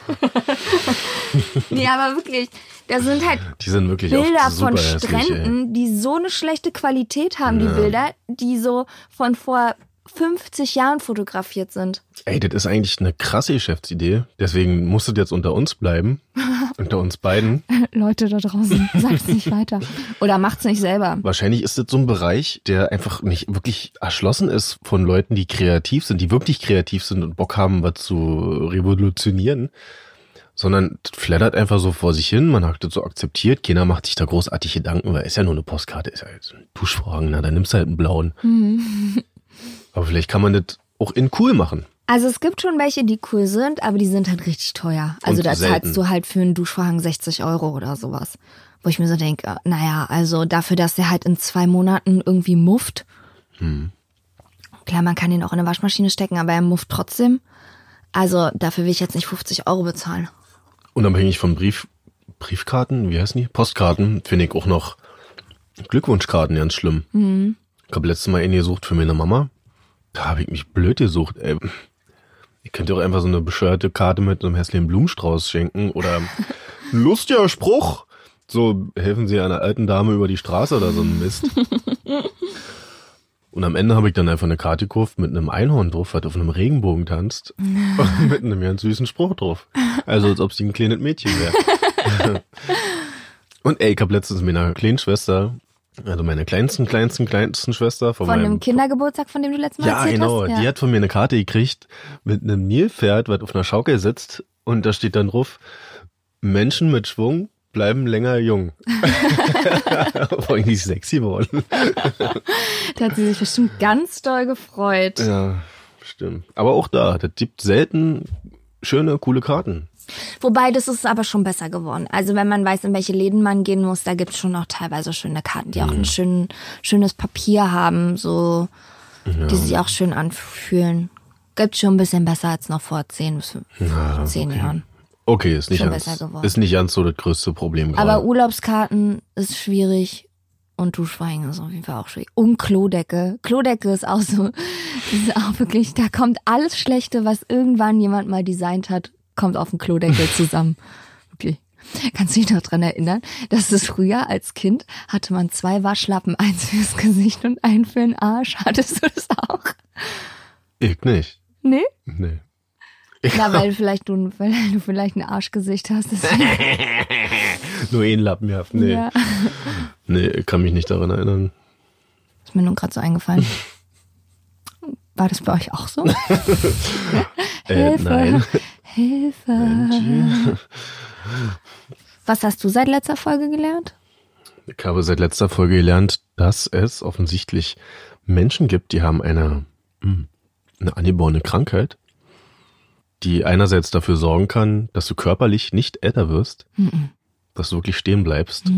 Nee, aber wirklich, da sind halt
Die sind wirklich
Bilder von
hässlich.
Stränden, die so eine schlechte Qualität haben, die Bilder, die so von vor 50 Jahren fotografiert sind.
Ey, das ist eigentlich eine krasse Geschäftsidee. Deswegen musst du jetzt unter uns bleiben. [laughs] unter uns beiden.
Leute da draußen, [laughs] sagt's nicht weiter. Oder macht's nicht selber.
Wahrscheinlich ist das so ein Bereich, der einfach nicht wirklich erschlossen ist von Leuten, die kreativ sind, die wirklich kreativ sind und Bock haben, was zu revolutionieren. Sondern flattert einfach so vor sich hin, man hat das so akzeptiert, keiner macht sich da großartig Gedanken, weil ist ja nur eine Postkarte, ist ja jetzt ein Duschvorhang, na, dann nimmst du halt einen blauen. Aber vielleicht kann man das auch in cool machen.
Also es gibt schon welche, die cool sind, aber die sind halt richtig teuer. Also
Und
da
selten.
zahlst du halt für einen Duschvorhang 60 Euro oder sowas. Wo ich mir so denke, naja, also dafür, dass der halt in zwei Monaten irgendwie mufft.
Hm.
Klar, man kann ihn auch in eine Waschmaschine stecken, aber er mufft trotzdem. Also dafür will ich jetzt nicht 50 Euro bezahlen.
Unabhängig von Brief, Briefkarten, wie heißen die? Postkarten, finde ich auch noch Glückwunschkarten ganz schlimm. Ich habe letztes Mal eine gesucht für meine Mama. Da habe ich mich blöd gesucht, ey. Ich könnte auch einfach so eine bescheuerte Karte mit einem hässlichen Blumenstrauß schenken oder [laughs] lustiger Spruch. So helfen sie einer alten Dame über die Straße oder so ein Mist. Und am Ende habe ich dann einfach eine Karte gekauft mit einem Einhorn drauf, was auf einem Regenbogen tanzt. [laughs] und mit einem ganz süßen Spruch drauf. Also als ob sie ein kleines Mädchen wäre. [laughs] und ey, ich habe letztens mit einer kleinen Schwester, also meiner kleinsten, kleinsten, kleinsten Schwester von,
Von
meinem
einem Kindergeburtstag, von dem du letztes Mal
ja,
erzählt
genau.
hast?
Die hat von mir eine Karte gekriegt mit einem Nilpferd, was auf einer Schaukel sitzt. Und da steht dann drauf, Menschen mit Schwung bleiben länger jung. [laughs] [laughs] Vor allem die sexy geworden. [laughs]
Da hat sie sich bestimmt ganz doll gefreut.
Ja, stimmt. Aber auch da, das gibt selten schöne, coole Karten.
Wobei, das ist aber schon besser geworden. Also wenn man weiß, in welche Läden man gehen muss, da gibt's schon noch teilweise schöne Karten, die auch ein schön, schönes Papier haben, so, die sich auch schön anfühlen. Gibt's schon ein bisschen besser als noch vor zehn bis fünf- zehn Jahren.
Okay, ist nicht, ganz, ist nicht ganz so das größte Problem gerade.
Aber Urlaubskarten ist schwierig und Duschwein ist auf jeden Fall auch schwierig. Und Klodecke. Klodecke ist auch so, [laughs] ist auch wirklich, da kommt alles Schlechte, was irgendwann jemand mal designt hat, kommt auf den Klodeckel zusammen. [laughs] Wirklich. Kannst du dich noch dran erinnern, dass es früher als Kind hatte man zwei Waschlappen, eins fürs Gesicht und einen für den Arsch. Hattest du das auch?
ich nicht.
Nee?
Nee. [laughs]
Na, weil vielleicht du, weil du vielleicht ein Arschgesicht hast. [laughs]
Nur einen Lappen gehabt. Nee.
Ja.
Nee, ich kann mich nicht daran erinnern.
Ist mir nun gerade so eingefallen. War das bei euch auch so?
Äh, nein.
Hilfe. Was hast du seit letzter Folge gelernt?
Ich habe seit letzter Folge gelernt, dass es offensichtlich Menschen gibt, die haben eine, hm, eine angeborene Krankheit, die einerseits dafür sorgen kann, dass du körperlich nicht älter wirst, dass du wirklich stehen bleibst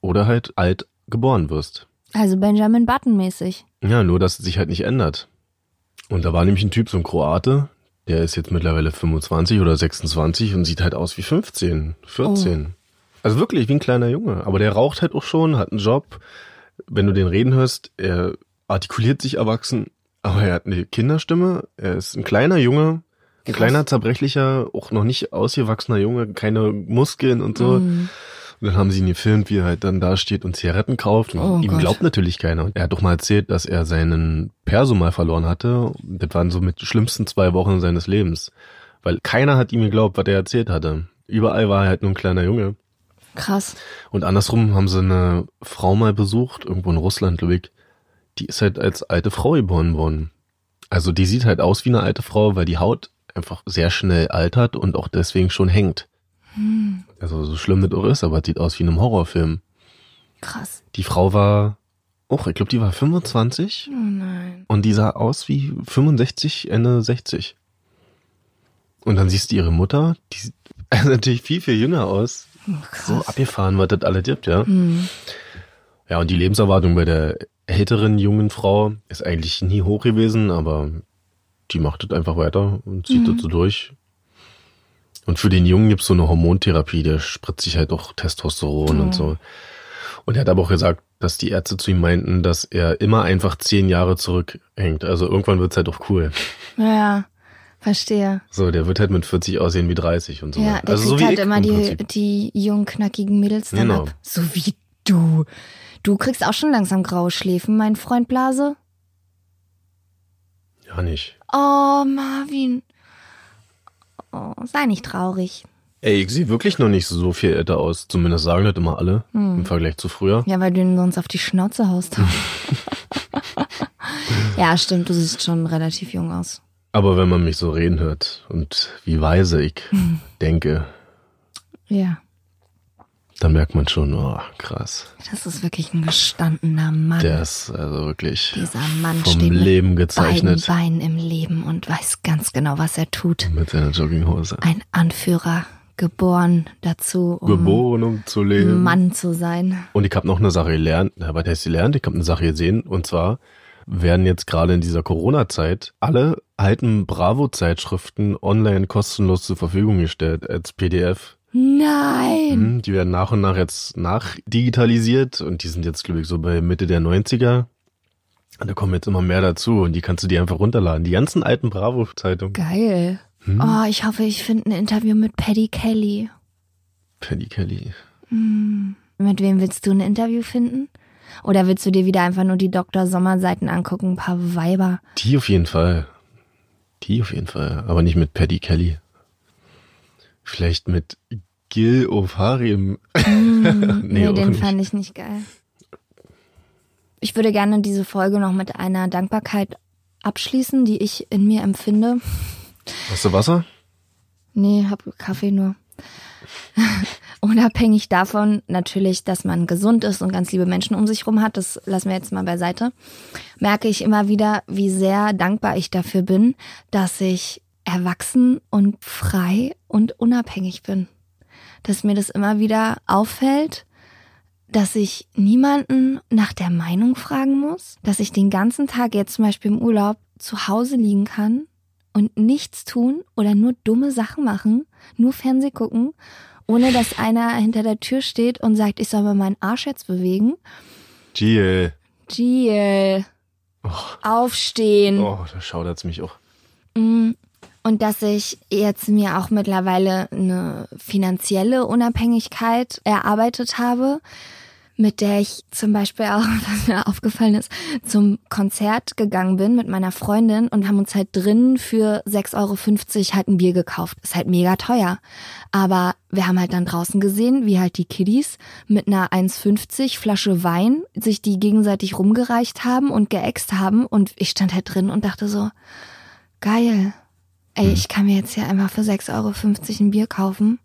oder halt alt geboren wirst.
Also Benjamin Button mäßig.
Ja, nur dass es sich halt nicht ändert. Und da war nämlich ein Typ, so ein Kroate, der ist jetzt mittlerweile 25 oder 26 und sieht halt aus wie 15, 14. Also wirklich wie ein kleiner Junge. Aber der raucht halt auch schon, hat einen Job. Wenn du den reden hörst, er artikuliert sich erwachsen, aber er hat eine Kinderstimme. Er ist ein kleiner Junge, ein kleiner, zerbrechlicher, auch noch nicht ausgewachsener Junge, keine Muskeln und so. Und dann haben sie ihn gefilmt, wie er halt dann da steht und Zigaretten kauft. Und
Oh
ihm
Gott.
glaubt natürlich keiner. Er hat doch mal erzählt, dass er seinen Perso mal verloren hatte. Das waren so mit schlimmsten zwei Wochen seines Lebens. Weil keiner hat ihm geglaubt, was er erzählt hatte. Überall war er halt nur ein kleiner Junge.
Krass.
Und andersrum haben sie eine Frau mal besucht, irgendwo in Russland, glaube ich. Die ist halt als alte Frau geboren worden. Also die sieht halt aus wie eine alte Frau, weil die Haut einfach sehr schnell altert und auch deswegen schon hängt. Also so schlimm das auch ist, aber es sieht aus wie in einem Horrorfilm.
Krass.
Die Frau war, oh, ich glaube, die war 25
Oh nein.
und die sah aus wie 65, Ende 60. Und dann siehst du ihre Mutter, die sieht [laughs] natürlich viel, viel jünger aus. So abgefahren, was das alle gibt, ja. Ja, und die Lebenserwartung bei der älteren jungen Frau ist eigentlich nie hoch gewesen, aber die macht das einfach weiter und zieht das so durch. Und für den Jungen gibt's so eine Hormontherapie, der spritzt sich halt auch Testosteron und so. Und er hat aber auch gesagt, dass die Ärzte zu ihm meinten, dass er immer einfach zehn Jahre zurückhängt. Also irgendwann wird's halt auch cool.
Ja, verstehe.
So, der wird halt mit 40 aussehen wie 30 und so.
Ja, der
also so
kriegt
wie
halt
ich
immer
im
die,
Prinzip.
die jungen, knackigen Mädels dann
Genau.
ab. So wie du. Du kriegst auch schon langsam graue Schläfen, mein Freund Blase.
Ja, nicht.
Oh, Marvin. Oh, sei nicht traurig.
Ey, ich sehe wirklich noch nicht so viel älter aus. Zumindest sagen das immer alle
Hm.
im Vergleich zu früher.
Ja, weil du ihn sonst auf die Schnauze haust. [laughs] ja, stimmt, du siehst schon relativ jung aus.
Aber wenn man mich so reden hört und wie weise ich
Hm. [laughs]
denke,
Ja,
dann merkt man schon, oh, krass.
das ist wirklich ein gestandener Mann.
Der ist also wirklich
Dieser Mann
vom
steht
Leben
mit beiden. Beinen im Leben und weiß ganz genau, was er tut.
Mit seiner Jogginghose.
Ein Anführer, geboren dazu, um
Geboren, um zu leben.
Mann zu sein.
Und ich habe noch eine Sache gelernt. Na, was heißt gelernt? Ich habe eine Sache gesehen. Und zwar werden jetzt gerade in dieser Corona-Zeit alle alten Bravo-Zeitschriften online kostenlos zur Verfügung gestellt als PDF.
Nein!
Hm, Die werden nach und nach jetzt nachdigitalisiert und die sind jetzt, glaube ich, so bei Mitte der 90er. Und da kommen jetzt immer mehr dazu und die kannst du dir einfach runterladen. Die ganzen alten Bravo-Zeitungen.
Geil.
Hm?
Oh, ich hoffe, ich finde ein Interview mit Paddy Kelly.
Paddy Kelly.
Mit wem willst du ein Interview finden? Oder willst du dir wieder einfach nur die Dr. Sommer-Seiten angucken, ein paar Weiber?
Die auf jeden Fall. Die auf jeden Fall. Aber nicht mit Paddy Kelly. Vielleicht mit Gil Ofarim. [laughs]
Nee,
auch
den
nicht.
fand ich nicht geil. Ich würde gerne diese Folge noch mit einer Dankbarkeit abschließen, die ich in mir empfinde.
Hast du Wasser?
Nee, hab Kaffee nur. [laughs] Unabhängig davon natürlich, dass man gesund ist und ganz liebe Menschen um sich rum hat, das lassen wir jetzt mal beiseite, merke ich immer wieder, wie sehr dankbar ich dafür bin, dass ich erwachsen und frei und unabhängig bin. Dass mir das immer wieder auffällt, dass ich niemanden nach der Meinung fragen muss, dass ich den ganzen Tag jetzt zum Beispiel im Urlaub zu Hause liegen kann und nichts tun oder nur dumme Sachen machen, nur Fernseh gucken, ohne dass einer hinter der Tür steht und sagt, ich soll mal meinen Arsch jetzt bewegen.
Gil.
Jill, aufstehen.
Oh, da schaudert's mich auch.
Und dass ich jetzt mir auch mittlerweile eine finanzielle Unabhängigkeit erarbeitet habe, mit der ich zum Beispiel auch, [laughs] was mir aufgefallen ist, zum Konzert gegangen bin mit meiner Freundin und haben uns halt drinnen für 6,50 Euro halt ein Bier gekauft. Ist halt mega teuer. Aber wir haben halt dann draußen gesehen, wie halt die Kiddies mit einer 1,50 Flasche Wein sich die gegenseitig rumgereicht haben und geäxt haben und ich stand halt drin und dachte so, geil. Ey, ich kann mir jetzt hier einfach für 6,50 Euro ein Bier kaufen.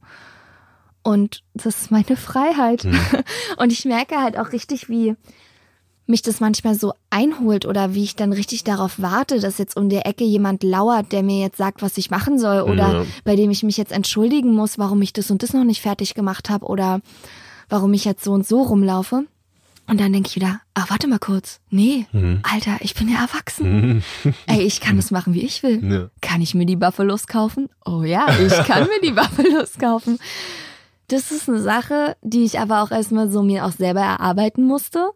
Und das ist meine Freiheit. [laughs] Und ich merke halt auch richtig, wie mich das manchmal so einholt oder wie ich dann richtig darauf warte, dass jetzt um der Ecke jemand lauert, der mir jetzt sagt, was ich machen soll oder
Ja.
bei dem ich mich jetzt entschuldigen muss, warum ich das und das noch nicht fertig gemacht habe oder warum ich jetzt so und so rumlaufe. Und dann denke ich wieder, ah, warte mal kurz. Nee, Alter, ich bin ja erwachsen. [laughs] Ey, ich kann das machen, wie ich will.
Ja.
Kann ich mir die Buffalos kaufen? Oh ja, ich kann mir die [laughs] Buffalos kaufen. Das ist eine Sache, die ich aber auch erstmal so mir auch selber erarbeiten musste.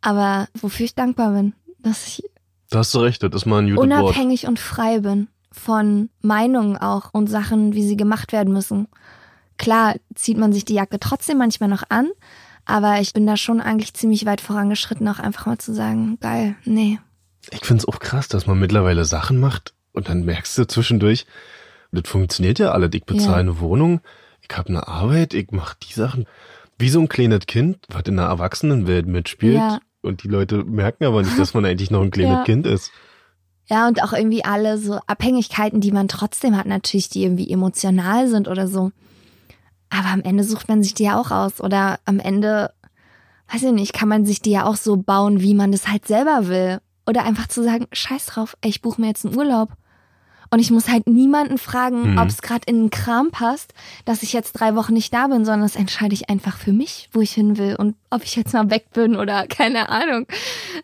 Aber wofür ich dankbar bin, dass ich
Da hast du recht, das ist mal ein Wort.
unabhängig und frei bin von Meinungen auch und Sachen, wie sie gemacht werden müssen. Klar zieht man sich die Jacke trotzdem manchmal noch an, aber ich bin da schon eigentlich ziemlich weit vorangeschritten, auch einfach mal zu sagen, geil, nee.
Ich find's auch krass, dass man mittlerweile Sachen macht und dann merkst du zwischendurch, das funktioniert ja alles. Ich bezahle
Ja.
eine Wohnung, ich habe eine Arbeit, ich mache die Sachen. Wie so ein kleines Kind, was in der Erwachsenenwelt mitspielt.
Ja.
Und die Leute merken aber nicht, dass man eigentlich noch ein kleines [laughs]
Ja.
Kind ist.
Ja, und auch irgendwie alle so Abhängigkeiten, die man trotzdem hat, natürlich, die irgendwie emotional sind oder so. Aber am Ende sucht man sich die ja auch aus. Oder am Ende, weiß ich nicht, kann man sich die ja auch so bauen, wie man das halt selber will. Oder einfach zu sagen, scheiß drauf, ey, ich buche mir jetzt einen Urlaub. Und ich muss halt niemanden fragen,
Mhm.
ob es gerade in den Kram passt, dass ich jetzt drei Wochen nicht da bin, sondern das entscheide ich einfach für mich, wo ich hin will und ob ich jetzt mal weg bin oder [laughs] keine Ahnung.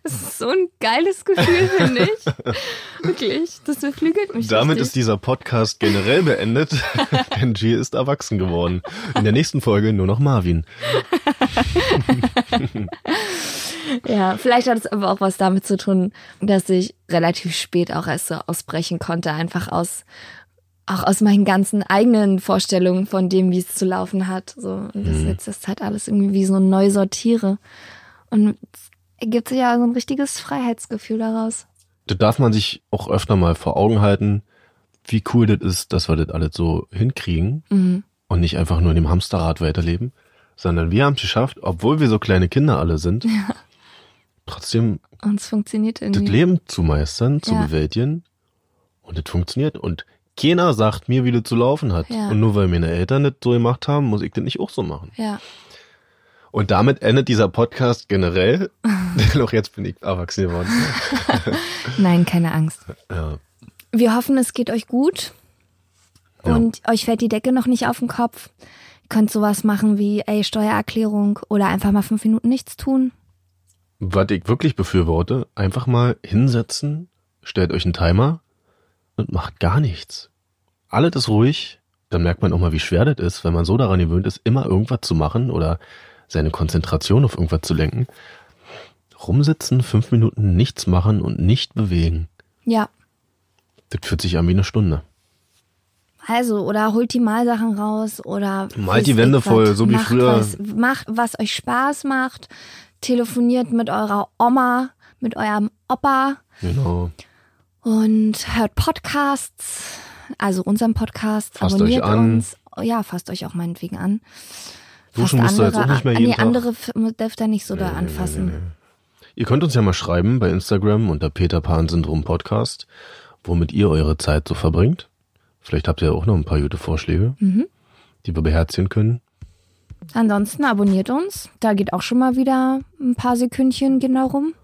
Das ist so ein geiles Gefühl, finde ich. [laughs] Wirklich, das beflügelt mich.
Damit
richtig.
ist dieser Podcast generell beendet, [laughs] denn G ist erwachsen geworden. In der nächsten Folge nur noch Marvin.
Ja, vielleicht hat es aber auch was damit zu tun, dass ich relativ spät auch erst so ausbrechen konnte, einfach aus auch aus meinen ganzen eigenen Vorstellungen von dem, wie es zu laufen hat. So und das jetzt das halt alles irgendwie wie so neu sortiere und es ergibt sich ja so ein richtiges Freiheitsgefühl daraus.
Das darf man sich auch öfter mal vor Augen halten, wie cool das ist, dass wir das alles so hinkriegen
Mhm.
und nicht einfach nur in dem Hamsterrad weiterleben, sondern wir haben es geschafft, obwohl wir so kleine Kinder alle sind, [laughs] trotzdem
Und es funktioniert
das
irgendwie.
Leben zu meistern, zu
Ja.
bewältigen und das funktioniert und keiner sagt mir, wie das zu laufen hat.
Ja.
Und nur weil meine Eltern das so gemacht haben, muss ich das nicht auch so machen.
Ja,
Und damit endet dieser Podcast generell. [laughs] [laughs] Denn auch jetzt bin ich erwachsen geworden. [laughs]
nein, keine Angst.
Ja.
Wir hoffen, es geht euch gut
Ja.
und euch fällt die Decke noch nicht auf den Kopf. Ihr könnt sowas machen wie, ey, Steuererklärung oder einfach mal fünf Minuten nichts tun.
Was ich wirklich befürworte, einfach mal hinsetzen, stellt euch einen Timer und macht gar nichts. Alles ist ruhig, dann merkt man auch mal, wie schwer das ist, wenn man so daran gewöhnt ist, immer irgendwas zu machen oder seine Konzentration auf irgendwas zu lenken. Rumsitzen, fünf Minuten nichts machen und nicht bewegen.
Ja,
Das fühlt sich an wie eine Stunde.
also, oder holt die Malsachen raus oder.
Malt die Wände voll, so wie
macht
früher.
Was, macht, was euch Spaß macht. Telefoniert mit eurer Oma, mit eurem Opa
Genau.
und hört Podcasts. Also unseren Podcast.
Fasst
abonniert
euch an.
uns. Ja, fasst euch auch meinetwegen an.
Duschen musst du jetzt auch nicht mehr jeden
Nee,
Tag.
andere dürft ihr nicht so da anfassen.
Ihr könnt uns ja mal schreiben bei Instagram unter Peter Pan Syndrom Podcast, womit ihr eure Zeit so verbringt. Vielleicht habt ihr auch noch ein paar gute Vorschläge,
Mhm.
die wir beherzigen können.
Ansonsten abonniert uns. Da geht auch schon mal wieder ein paar Sekündchen genau rum.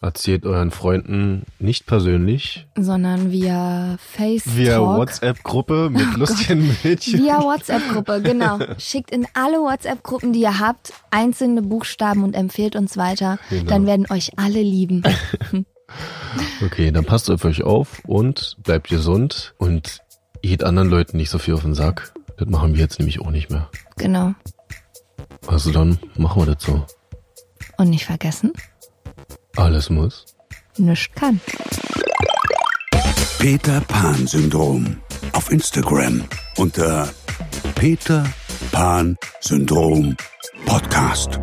Erzählt euren Freunden nicht persönlich
Sondern via FaceTalk.
via WhatsApp-Gruppe [laughs] mit lustigen Mädchen.
Via WhatsApp-Gruppe, genau. [laughs] Schickt in alle WhatsApp-Gruppen, die ihr habt, einzelne Buchstaben und empfehlt uns weiter.
Genau.
Dann werden euch alle lieben. [laughs]
Okay, dann passt auf euch auf und bleibt gesund und geht anderen Leuten nicht so viel auf den Sack. Das machen wir jetzt nämlich auch nicht mehr.
Genau.
Also dann machen wir das so.
Und nicht vergessen,
Alles muss.
nichts kann.
Peter Pan Syndrom. Auf Instagram unter Peter Pan Syndrom Podcast.